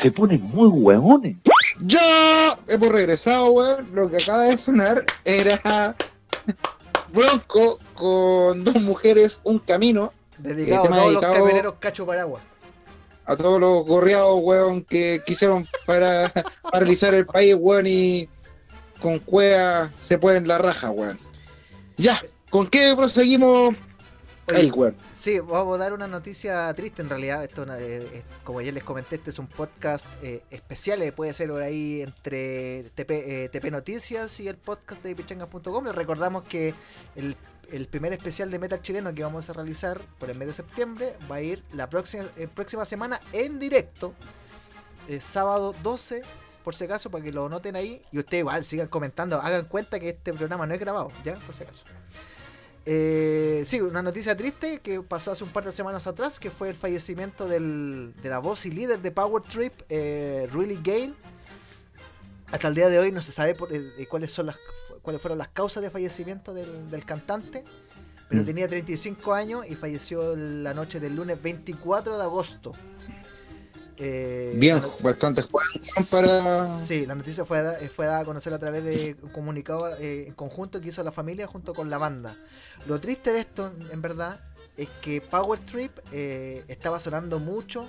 Se ponen muy hueones. Ya hemos regresado, weón. Lo que acaba de sonar era Bronco con dos mujeres, un camino. Dedicado a tema todos los dedicado- camioneros cacho paraguas. A todos los gorreados, weón, que quisieron para paralizar el país, weón, y con cueva se pueden la raja, weón. Ya, ¿con qué proseguimos? Weón. Sí, vamos a dar una noticia triste en realidad. Esto, eh, es- como ya les comenté, este es un podcast eh, especial. eh, puede ser por ahí entre TP, eh, TP Noticias y el podcast de pichangas.com. Les recordamos que el, el primer especial de Metal chileno que vamos a realizar por el mes de septiembre va a ir la próxima, eh, próxima semana en directo, sábado 12. Por si acaso, para que lo noten ahí. Y ustedes igual sigan comentando. Hagan cuenta que este programa no es grabado, ¿ya? Por si acaso. Eh, sí, una noticia triste que pasó hace un par de semanas atrás, que fue el fallecimiento del- de la voz y líder de Power Trip, eh, Really Gale. Hasta el día de hoy no se sabe por- eh, cuáles son las cuáles fueron las causas de fallecimiento del, del cantante, pero Mm. tenía 35 años y falleció la noche del lunes 24 de agosto. Eh, Bien, la bastante para. Sí, la noticia fue, fue dada a conocer a través de un comunicado eh, en conjunto que hizo la familia junto con la banda. Lo triste de esto, en verdad, es que Power Trip eh, estaba sonando mucho,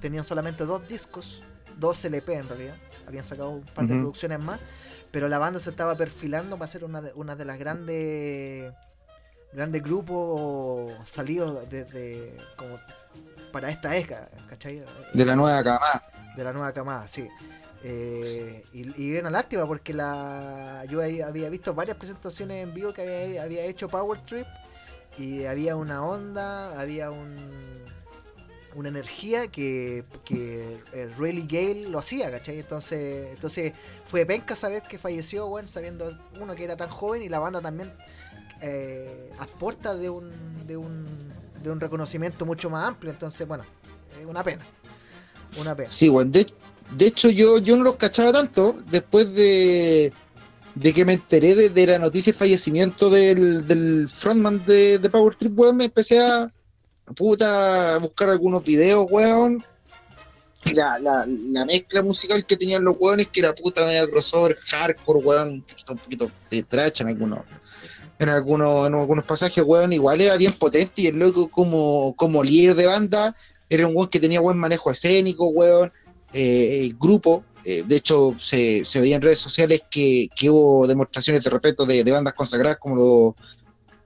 tenían solamente dos discos, dos LP en realidad, habían sacado un par de producciones más, pero la banda se estaba perfilando para ser una de, una de las grandes grandes grupos salidos desde como para esta década, ¿cachai? De la nueva cama. de la nueva camada, sí. Eh, y, y una lástima porque la yo había visto varias presentaciones en vivo que había, había hecho Power Trip y había una onda, había un, una energía que, que eh, Really Gale lo hacía, ¿cachai? Entonces, entonces fue penca saber que falleció, bueno, sabiendo uno que era tan joven y la banda también eh, aporta de un, de un de un reconocimiento mucho más amplio, entonces bueno, es una pena. Una pena. Sí, weón. De, de hecho, yo, yo no los cachaba tanto después de, de que me enteré de, de la noticia de fallecimiento del, del frontman de, de Power Trip, weón. Me empecé a, puta, a buscar algunos videos, weón. La, la, la mezcla musical que tenían los weones, que era puta media crossover, hardcore, weón, un poquito, de trash en algunos, en algunos, en algunos pasajes, weón, igual era bien potente y el loco como, como líder de banda era un weón que tenía buen manejo escénico, weón, eh, el grupo, eh, de hecho se, se veía en redes sociales que, que hubo demostraciones de respeto de, de bandas consagradas como los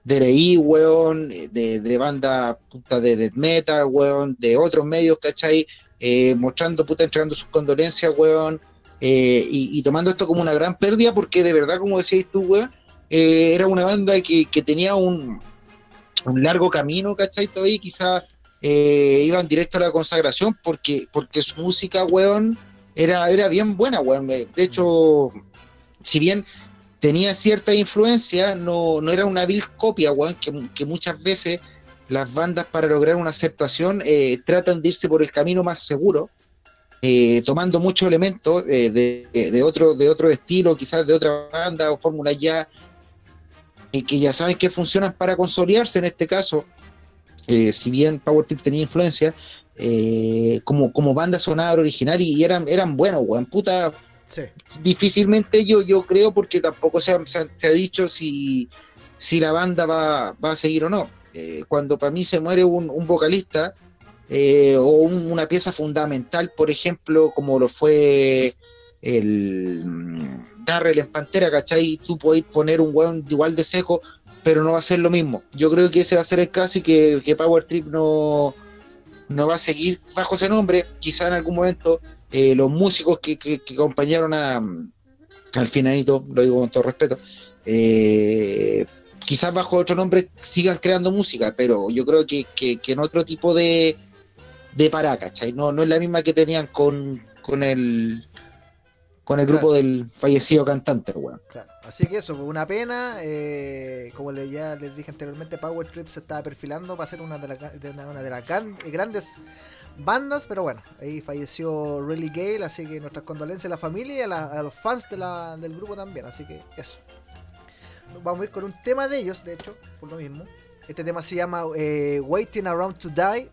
DRI, weón, de, de bandas puta de death metal, weón, de otros medios, ¿cachai? Eh, mostrando, puta, entregando sus condolencias, weón, eh, y, y tomando esto como una gran pérdida porque de verdad, como decías tú, weón, eh, era una banda que, tenía un, largo camino, ¿cachai? Todavía quizás eh, iban directo a la consagración porque, porque su música, weón, era, era bien buena, weón. De hecho, si bien tenía cierta influencia, no, no era una vil copia, weón, que, muchas veces las bandas para lograr una aceptación eh, tratan de irse por el camino más seguro, tomando muchos elementos de, de otro, de otro estilo, quizás de otra banda o fórmula ya, eh, que ya saben que funcionan para consolidarse en este caso. Eh, si bien Power Trip tenía influencia, eh, como, como banda sonada original y, y eran, eran buenos, weón. Puta, Sí. difícilmente yo, yo creo, porque tampoco se ha, se ha- se ha dicho si, si la banda va, va a seguir o no. Eh, cuando para mí se muere un, un vocalista o un- una pieza fundamental, por ejemplo, como lo fue el Darrell en Pantera, ¿cachai? Tú podés poner un weón igual de seco, pero no va a ser lo mismo. Yo creo que ese va a ser el caso y que, que Power Trip no, no va a seguir bajo ese nombre. Quizá en algún momento eh, los músicos que, que, acompañaron a, al finalito, lo digo con todo respeto, eh, quizás bajo otro nombre sigan creando música, pero yo creo que, que, que en otro tipo de, de pará, ¿cachai? No, no es la misma que tenían con, con el con el grupo del fallecido cantante, weón. Claro. Así que eso, fue una pena. eh, como le, ya les dije anteriormente, Power Trip se estaba perfilando para ser una de, las de una, una de las gran- grandes bandas, pero bueno, ahí falleció Really Gale, así que nuestras condolencias a la familia y a, la- a los fans de la- del grupo también, así que eso. Vamos a ir con un tema de ellos, de hecho, por lo mismo. Este tema se llama eh, Waiting Around to Die,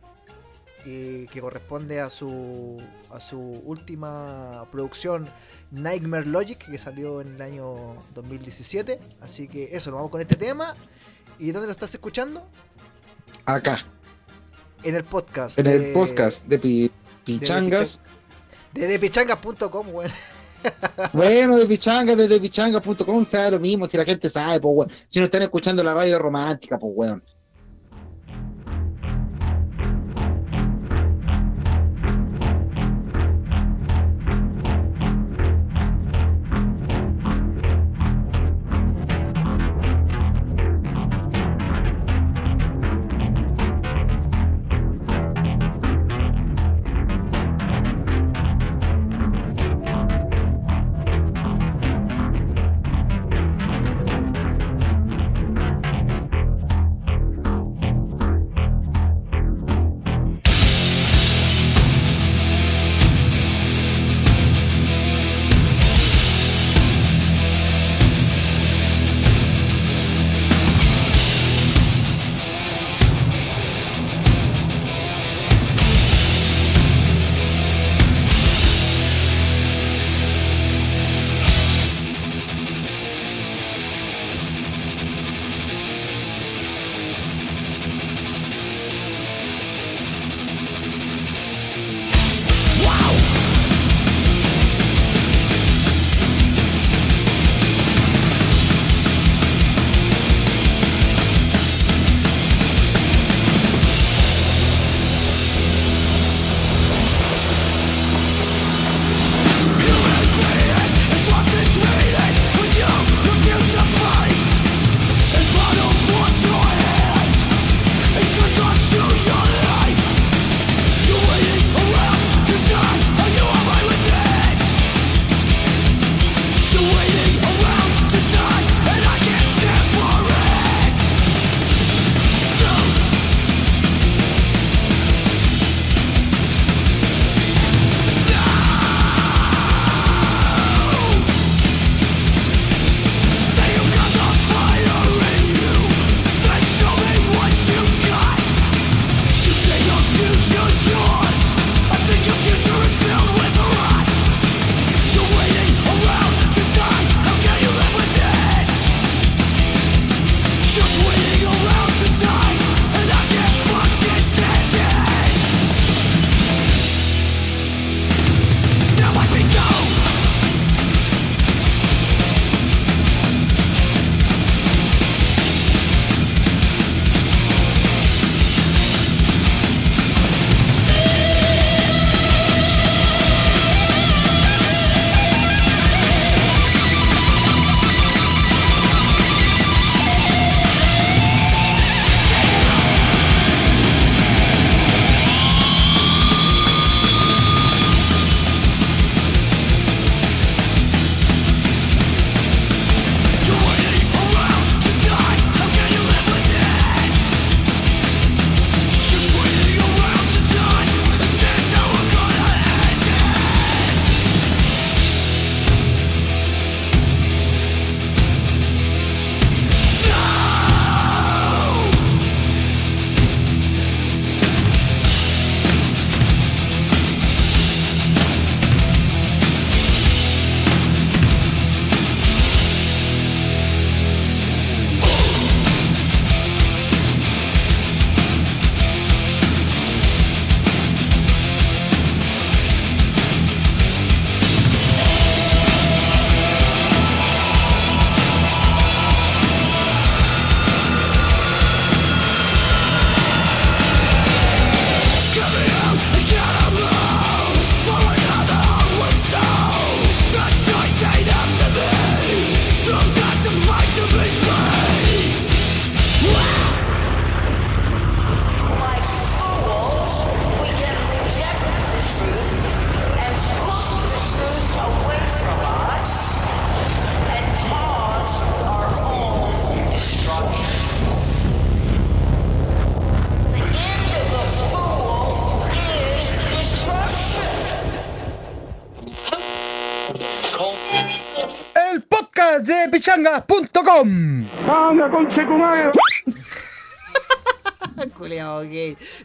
que corresponde a su, a su última producción Nightmare Logic que salió en el año 2017. Así que eso, nos vamos con este tema. ¿Y dónde lo estás escuchando? Acá, En el podcast. en de- el podcast de Pi- Pichangas. De depichangas.com, weón. Bueno, de Pichangas, desde pichangas.com, sea lo mismo, si la gente sabe, pues, weón. Si no están escuchando la radio romántica, pues, weón.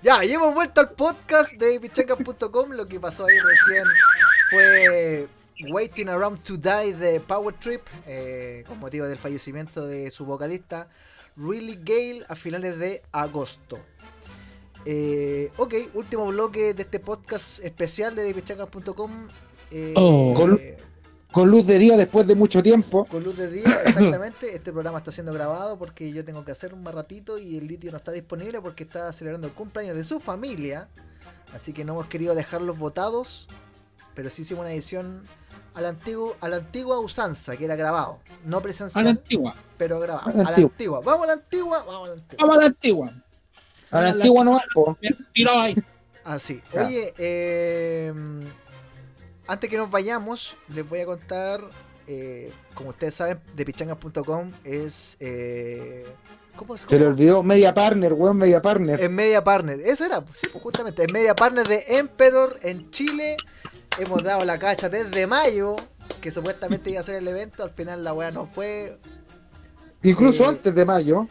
Ya, y hemos vuelto al podcast de pichancas.com. Lo que pasó ahí recién fue Waiting Around to Die de Power Trip, eh, con motivo del fallecimiento de su vocalista Really Gale a finales de agosto. Eh, ok, último bloque de este podcast especial de pichancas.com. Eh, Oh. Con- luz de día después de mucho tiempo. Con luz de día, exactamente. Este programa está siendo grabado porque yo tengo que hacer un más ratito y el litio no está disponible porque está celebrando el cumpleaños de su familia. Así que no hemos querido dejarlos votados, pero sí hicimos una edición a la, antigua, a la antigua usanza, que era grabado. No A presencial, la antigua. pero grabado. A la A la antigua. antigua. Vamos a la antigua, vamos a la antigua. Vamos a la antigua. A la antigua no. Bien, Tirado ahí. Así. Ya. Oye, eh, antes que nos vayamos, les voy a contar, eh, como ustedes saben, de pichangas.com es... Eh, ¿Cómo es? Se le olvidó Media Partner, weón, Media Partner. Es Media Partner. Eso era, sí, pues justamente. Es Media Partner de Emperor en Chile. Hemos dado la cacha desde mayo, que supuestamente iba a ser el evento. Al final la weá no fue. Incluso eh, antes de mayo.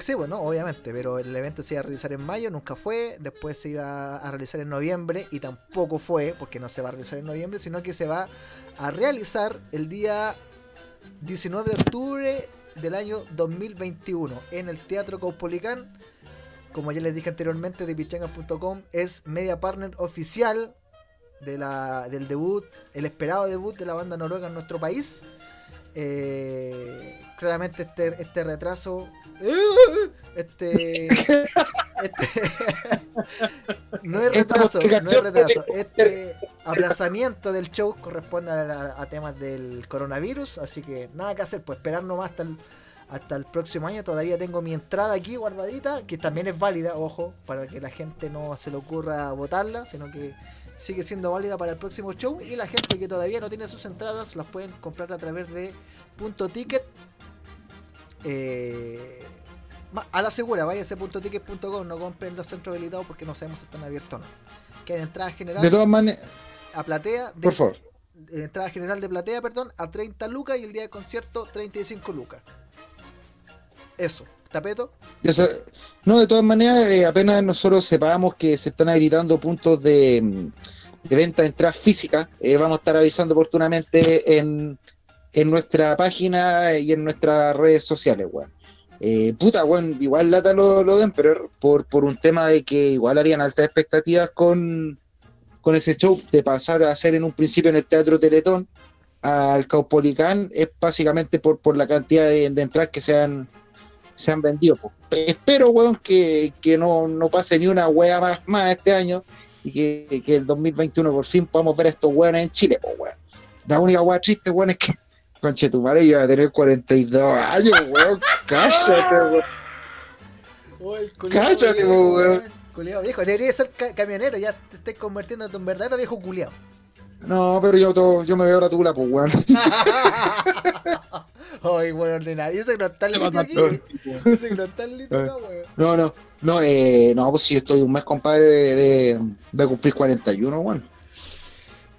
Sí, bueno, obviamente, pero el evento se iba a realizar en mayo, nunca fue. Después se iba a realizar en noviembre y tampoco fue, porque no se va a realizar en noviembre, sino que se va a realizar el día 19 de octubre del año 2021 en el Teatro Caupolicán. Como ya les dije anteriormente, de pichangas.com es media partner oficial de la, del debut, el esperado debut de la banda noruega en nuestro país. Eh, claramente este, este retraso, este, este no es retraso, no es retraso, este aplazamiento del show corresponde a temas del coronavirus, así que nada que hacer, pues esperar nomás hasta el, hasta el próximo año. Todavía tengo mi entrada aquí guardadita, que también es válida, ojo, para que la gente no se le ocurra votarla, sino que sigue siendo válida para el próximo show. Y la gente que todavía no tiene sus entradas las pueden comprar a través de punto ticket. Eh, a la segura, váyase a puntoticket.com, no compren los centros habilitados porque no sabemos si están abiertos o no. Que hay entrada De general todas maneras, a platea, de, por favor. de entrada general de platea, perdón, a 30 lucas y el día de concierto 35 lucas. Eso, tapeto. No, de todas maneras, eh, apenas nosotros sepamos que se están habilitando puntos de, mm, de venta de entradas físicas, eh, vamos a estar avisando oportunamente en, en nuestra página y en nuestras redes sociales, weón. Eh, puta, weón, igual lata lo, lo de Emperor por, por un tema de que igual habían altas expectativas con, con ese show de pasar a hacer en un principio en el Teatro Teletón al Caupolicán, es básicamente por, por la cantidad de, entradas que se han, se han vendido. Espero, weón, que, que no, no pase ni una wea más, más este año y que, que el 2021 por fin podamos ver estos weones en Chile, po, weón. La única wea triste, weón, es que Conche tu madre iba a tener 42 años, weón. Cállate, weón. Cállate, po, weón. Culeado viejo, debería ser ca- camionero, ya te estás convirtiendo en un verdadero viejo culiado. No, pero yo, to- yo me veo la tula, pues, weón. Ay, bueno, ordinario. Eso no está a aquí. Eso no está listo acá, weón. No, no, no, eh, no, pues si estoy un mes, compadre, de, de, de cumplir 41, weón.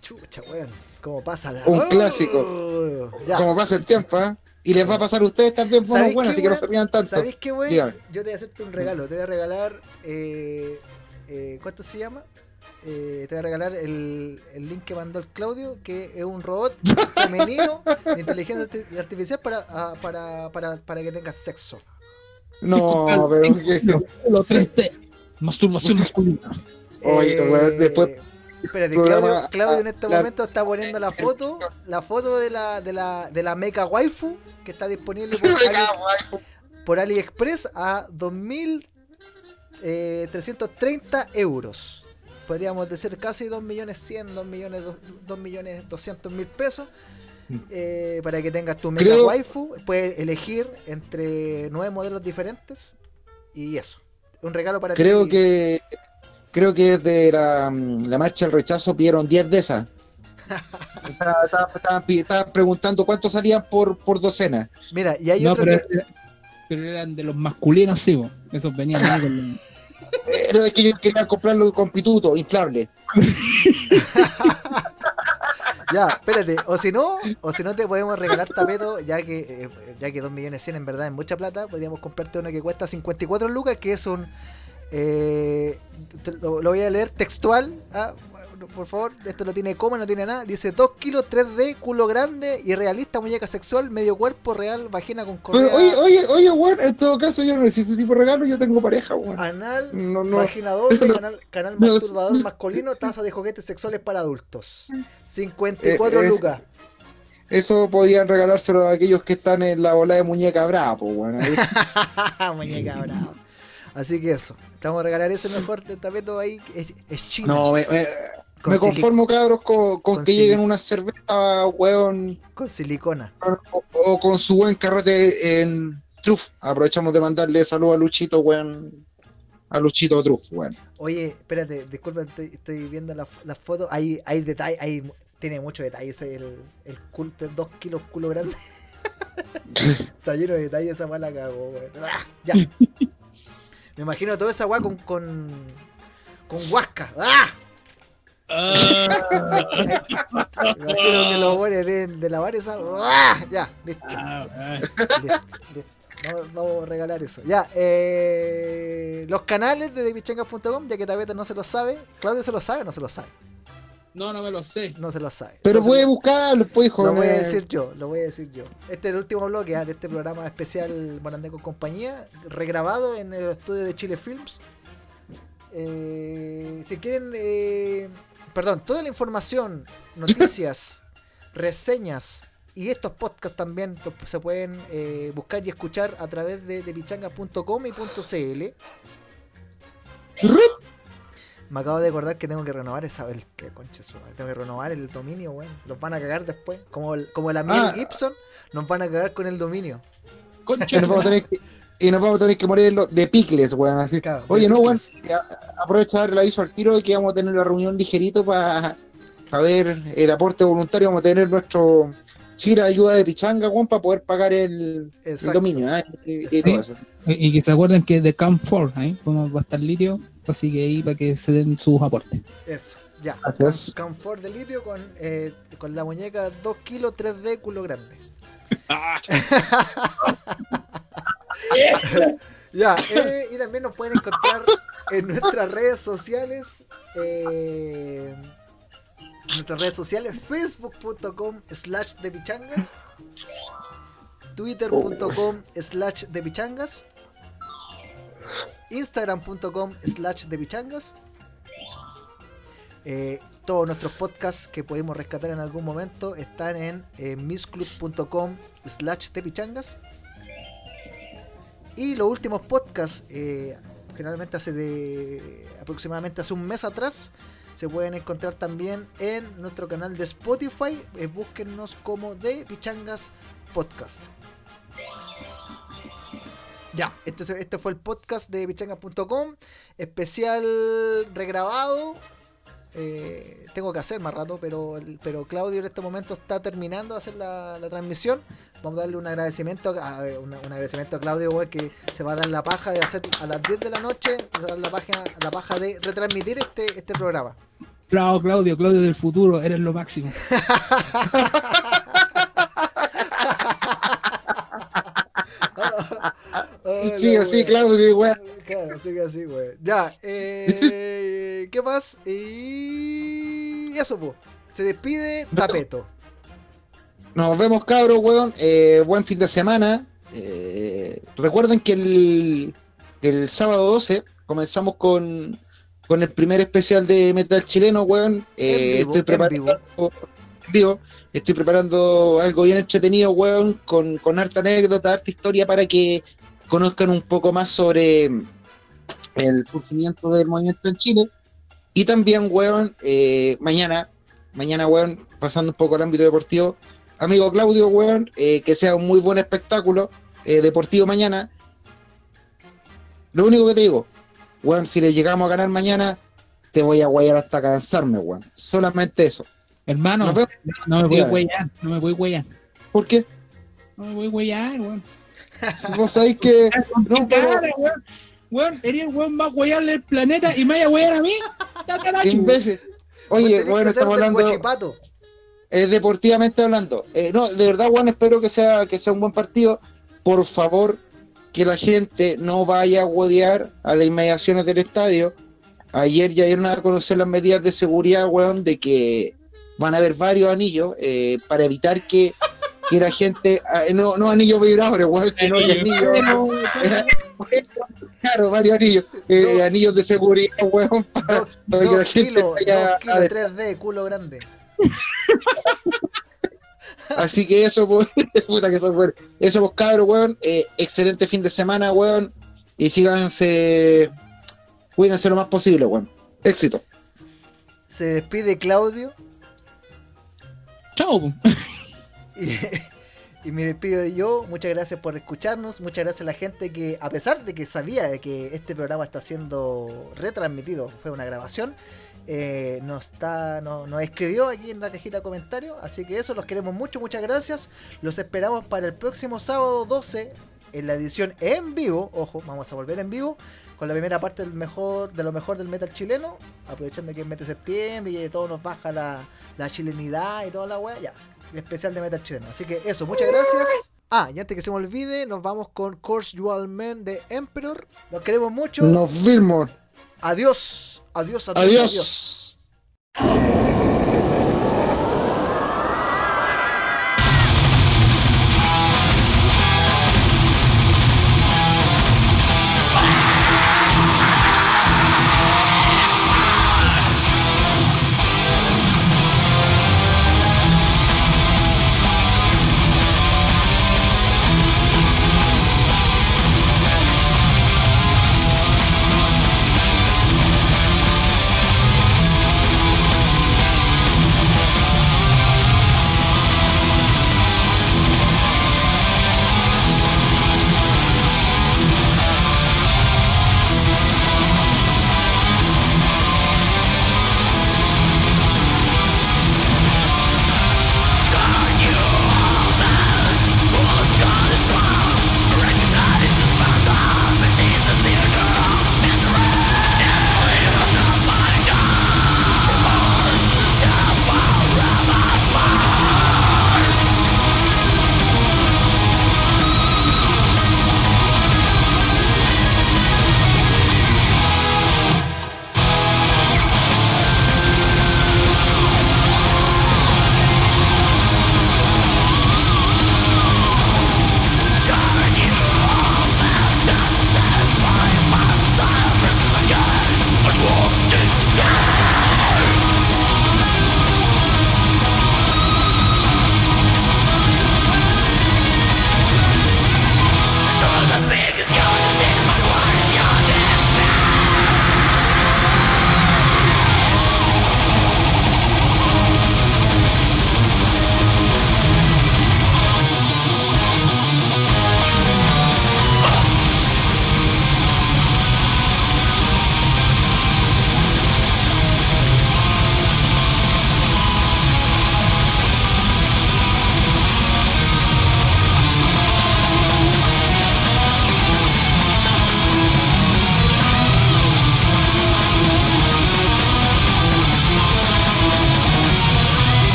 Chucha, weón. ¿Cómo pasa la Un Oh, clásico. Ya. Como pasa el tiempo, ¿ah? Y les va a pasar a ustedes también, bueno, ¿Sabéis bueno, qué, así que no se rían tanto. ¿Sabéis qué? Dígame. Yo te voy a hacerte un regalo. Te voy a regalar. Eh, eh, ¿Cuánto se llama? Eh, te voy a regalar el, el link que mandó el Claudio, que es un robot femenino de inteligencia arti- artificial para, ah, para, para, para que tengas sexo. No, pero Lo 3D. Masturbación masculina. Oye, después- Espérate, Claudio, Claudio en este la- momento está poniendo la foto, la foto de la, de la, de la mecha waifu que está disponible por, Ali- por AliExpress a 2.330 euros. Podríamos decir casi 2 millones 100, 2 millones, 2 millones 200 mil pesos. eh, para que tengas tu mecha Creo- waifu, puedes elegir entre nueve modelos diferentes y eso. Un regalo para creo ti. que creo que desde la, mm, la marcha del rechazo pidieron 10 de esas. Estaba- estaba- Estaban, preguntando cuánto salían por, por docena. Mira, y hay No, otro pero, que- pero eran de los masculinos, sí, bo. Esos venían ahí con- Era que ellos querían comprarlo con pituto, inflable. Ya, espérate, o si no, o si no te podemos regalar tapeto, ya que eh, ya que 2 millones 100 en verdad es mucha plata, podríamos comprarte uno que cuesta 54 lucas, que es un eh, lo, lo voy a leer textual, ah, por favor, esto no tiene coma, no tiene nada, dice 2 kilos 3D, culo grande y realista, muñeca sexual, medio cuerpo real, vagina con correa oye, oye, oye, weón, en todo caso yo no necesito tipo regalo, yo tengo pareja, weón. anal, No, no. Doble, canal, canal masturbador no. masculino, taza de juguetes sexuales para adultos. 54 Eh, eh. lucas. Eso podrían regalárselo a aquellos que están en la bola de muñeca brava, pues, weón. Muñeca brava. Así que eso. Te vamos a regalar ese mejor tapeto ahí. Es, es chino. No, me, me, conformo, cabros, con, con con que lleguen unas cervezas, weón, con silicona. o, o con su buen carrete en Truf. Aprovechamos de mandarle saludos a Luchito, weón. A Luchito Truf, weón. Oye, espérate, disculpa, estoy, estoy viendo las las fotos. Hay, hay detalles, hay, tiene muchos detalles. El, el culo de 2 kilos culo grande. Está lleno de detalles esa mala cago, weón. Ah, Ya. Me imagino toda esa weá con, con. con huasca. ¡Ah! Me imagino que los buenos deben de lavar esa. ¡Ah! Ya, listo. Ah, ah. Listo, listo. Vamos, vamos a regalar eso. Ya, eh, los canales de devichangas.com, ya que Tabeta no se lo sabe. Claudio se lo sabe o no se lo sabe. No, no me lo sé. No se lo sabe. Pero Entonces, puede lo- buscarlo, pues, hijo. Lo voy a decir yo, lo voy a decir yo. Este es el último bloque ah, de este programa especial Morandé con compañía, regrabado en el estudio de Chile Films. Eh, si quieren, eh, perdón, toda la información, noticias, reseñas y estos podcasts también to- se pueden eh, buscar y escuchar a través de, de pichangas.com y .cl. Me acabo de acordar que tengo que renovar esa. El, que concha su madre, Tengo que renovar el dominio, weón. Los van a cagar después. Como el, como la miel Ah. Gibson, nos van a cagar con el dominio. Concha Y nos vamos a tener que, y nos vamos a tener que morir de picles, weón. Así. Claro, Oye, no, weón. Aprovecha de dar el aviso al tiro de que vamos a tener la reunión ligerito para ver el aporte voluntario. Vamos a tener nuestro Chira ayuda de pichanga, weón, para poder pagar el, dominio ¿eh? y, y Sí. todo eso. Y y que se acuerden que de Camp 4, ¿eh? Como va a estar litio, así que ahí para que se den sus aportes. Eso, ya. Gracias. De litio con, eh, con la muñeca 2 kilos 3D culo grande. Ya, eh, y también nos pueden encontrar en nuestras redes sociales. eh, en nuestras redes sociales, facebook.com slash de pichangas, twitter.com slash de pichangas, instagram.com slash de pichangas. Eh, todos nuestros podcasts que podemos rescatar en algún momento están en eh, misclub.com slash de pichangas. Y los últimos podcasts, eh, generalmente hace de aproximadamente hace un mes atrás, se pueden encontrar también en nuestro canal de Spotify. Eh, búsquennos como de Pichangas Podcast. Ya, este, este fue el podcast de pichangas.com, especial regrabado. Eh, tengo que hacer más rato, pero, pero Claudio en este momento está terminando de hacer la, la transmisión. Vamos a darle un agradecimiento a, un agradecimiento a Claudio que se va a dar la paja de hacer a las 10 de la noche, se va a dar la paja, la paja de retransmitir este, este programa. Bravo, Claudio, Claudio del futuro, eres lo máximo. Hola, Sí, así, weón. Claudio, weón. Claro, sigue así, güey. Ya, eh, ¿qué más? Y eso, pues. Se despide Tapeto. Nos vemos, cabros, weón. Eh, buen fin de semana. Eh, recuerden que el, el sábado 12 comenzamos con, con el primer especial de metal chileno, weón. Eh, vivo, estoy en preparando vivo. algo en vivo. Estoy preparando algo bien entretenido, weón, con, con harta anécdota, harta historia para que conozcan un poco más sobre el surgimiento del movimiento en Chile. Y también, weón, eh, mañana, mañana, weón, pasando un poco al ámbito deportivo, amigo Claudio, weón, eh, que sea un muy buen espectáculo eh, deportivo mañana. Lo único que te digo, weón, si le llegamos a ganar mañana, te voy a guayar hasta cansarme, weón. Solamente eso. Hermano, no me voy a huellar, no me voy a huellar. ¿Por qué? No me voy a huellar, weón. Vos sabéis que. No, pero- weón. Weón, eres el weón más huellable del planeta y me vaya a huellar a mí. Imbécil. Oye, bueno, estamos hablando. eh, deportivamente hablando. Eh, no, de verdad, Juan, espero que sea, que sea un buen partido. Por favor, que la gente no vaya a huevear a las inmediaciones del estadio. Ayer ya dieron a conocer las medidas de seguridad, weón, de que van a haber varios anillos eh, para evitar que, que la gente, ah, no, no anillos vibradores, weón, sino que anillos, claro, varios anillos, eh, anillos de seguridad, weón, para, Dos, para que la dos gente kilos, vaya a kilos 3D, culo grande. Así que eso, pues, puta que son. Eso, pues, cabros, weón. eh, excelente fin de semana, weón. Y síganse, cuídense lo más posible, weón. Éxito. Se despide Claudio Chao. y, me despido de yo. Muchas gracias por escucharnos. Muchas gracias a la gente que, a pesar de que sabía de que este programa está siendo retransmitido, fue una grabación, eh, nos, está, no- nos escribió aquí en la cajita de comentarios. Así que eso, los queremos mucho. Muchas gracias. Los esperamos para el próximo sábado 12 en la edición en vivo. Ojo, vamos a volver en vivo. Con la primera parte del mejor, de lo mejor del metal chileno, aprovechando que es mes septiembre y todo nos baja la, la chilenidad y toda la wea, ya el especial de Metal Chileno. Así que eso, muchas gracias. Ah, y antes que se me olvide, nos vamos con Course Dual Men de Emperor. Los queremos mucho. Nos vemos. Adiós. Adiós, adiós, Adiós. adiós.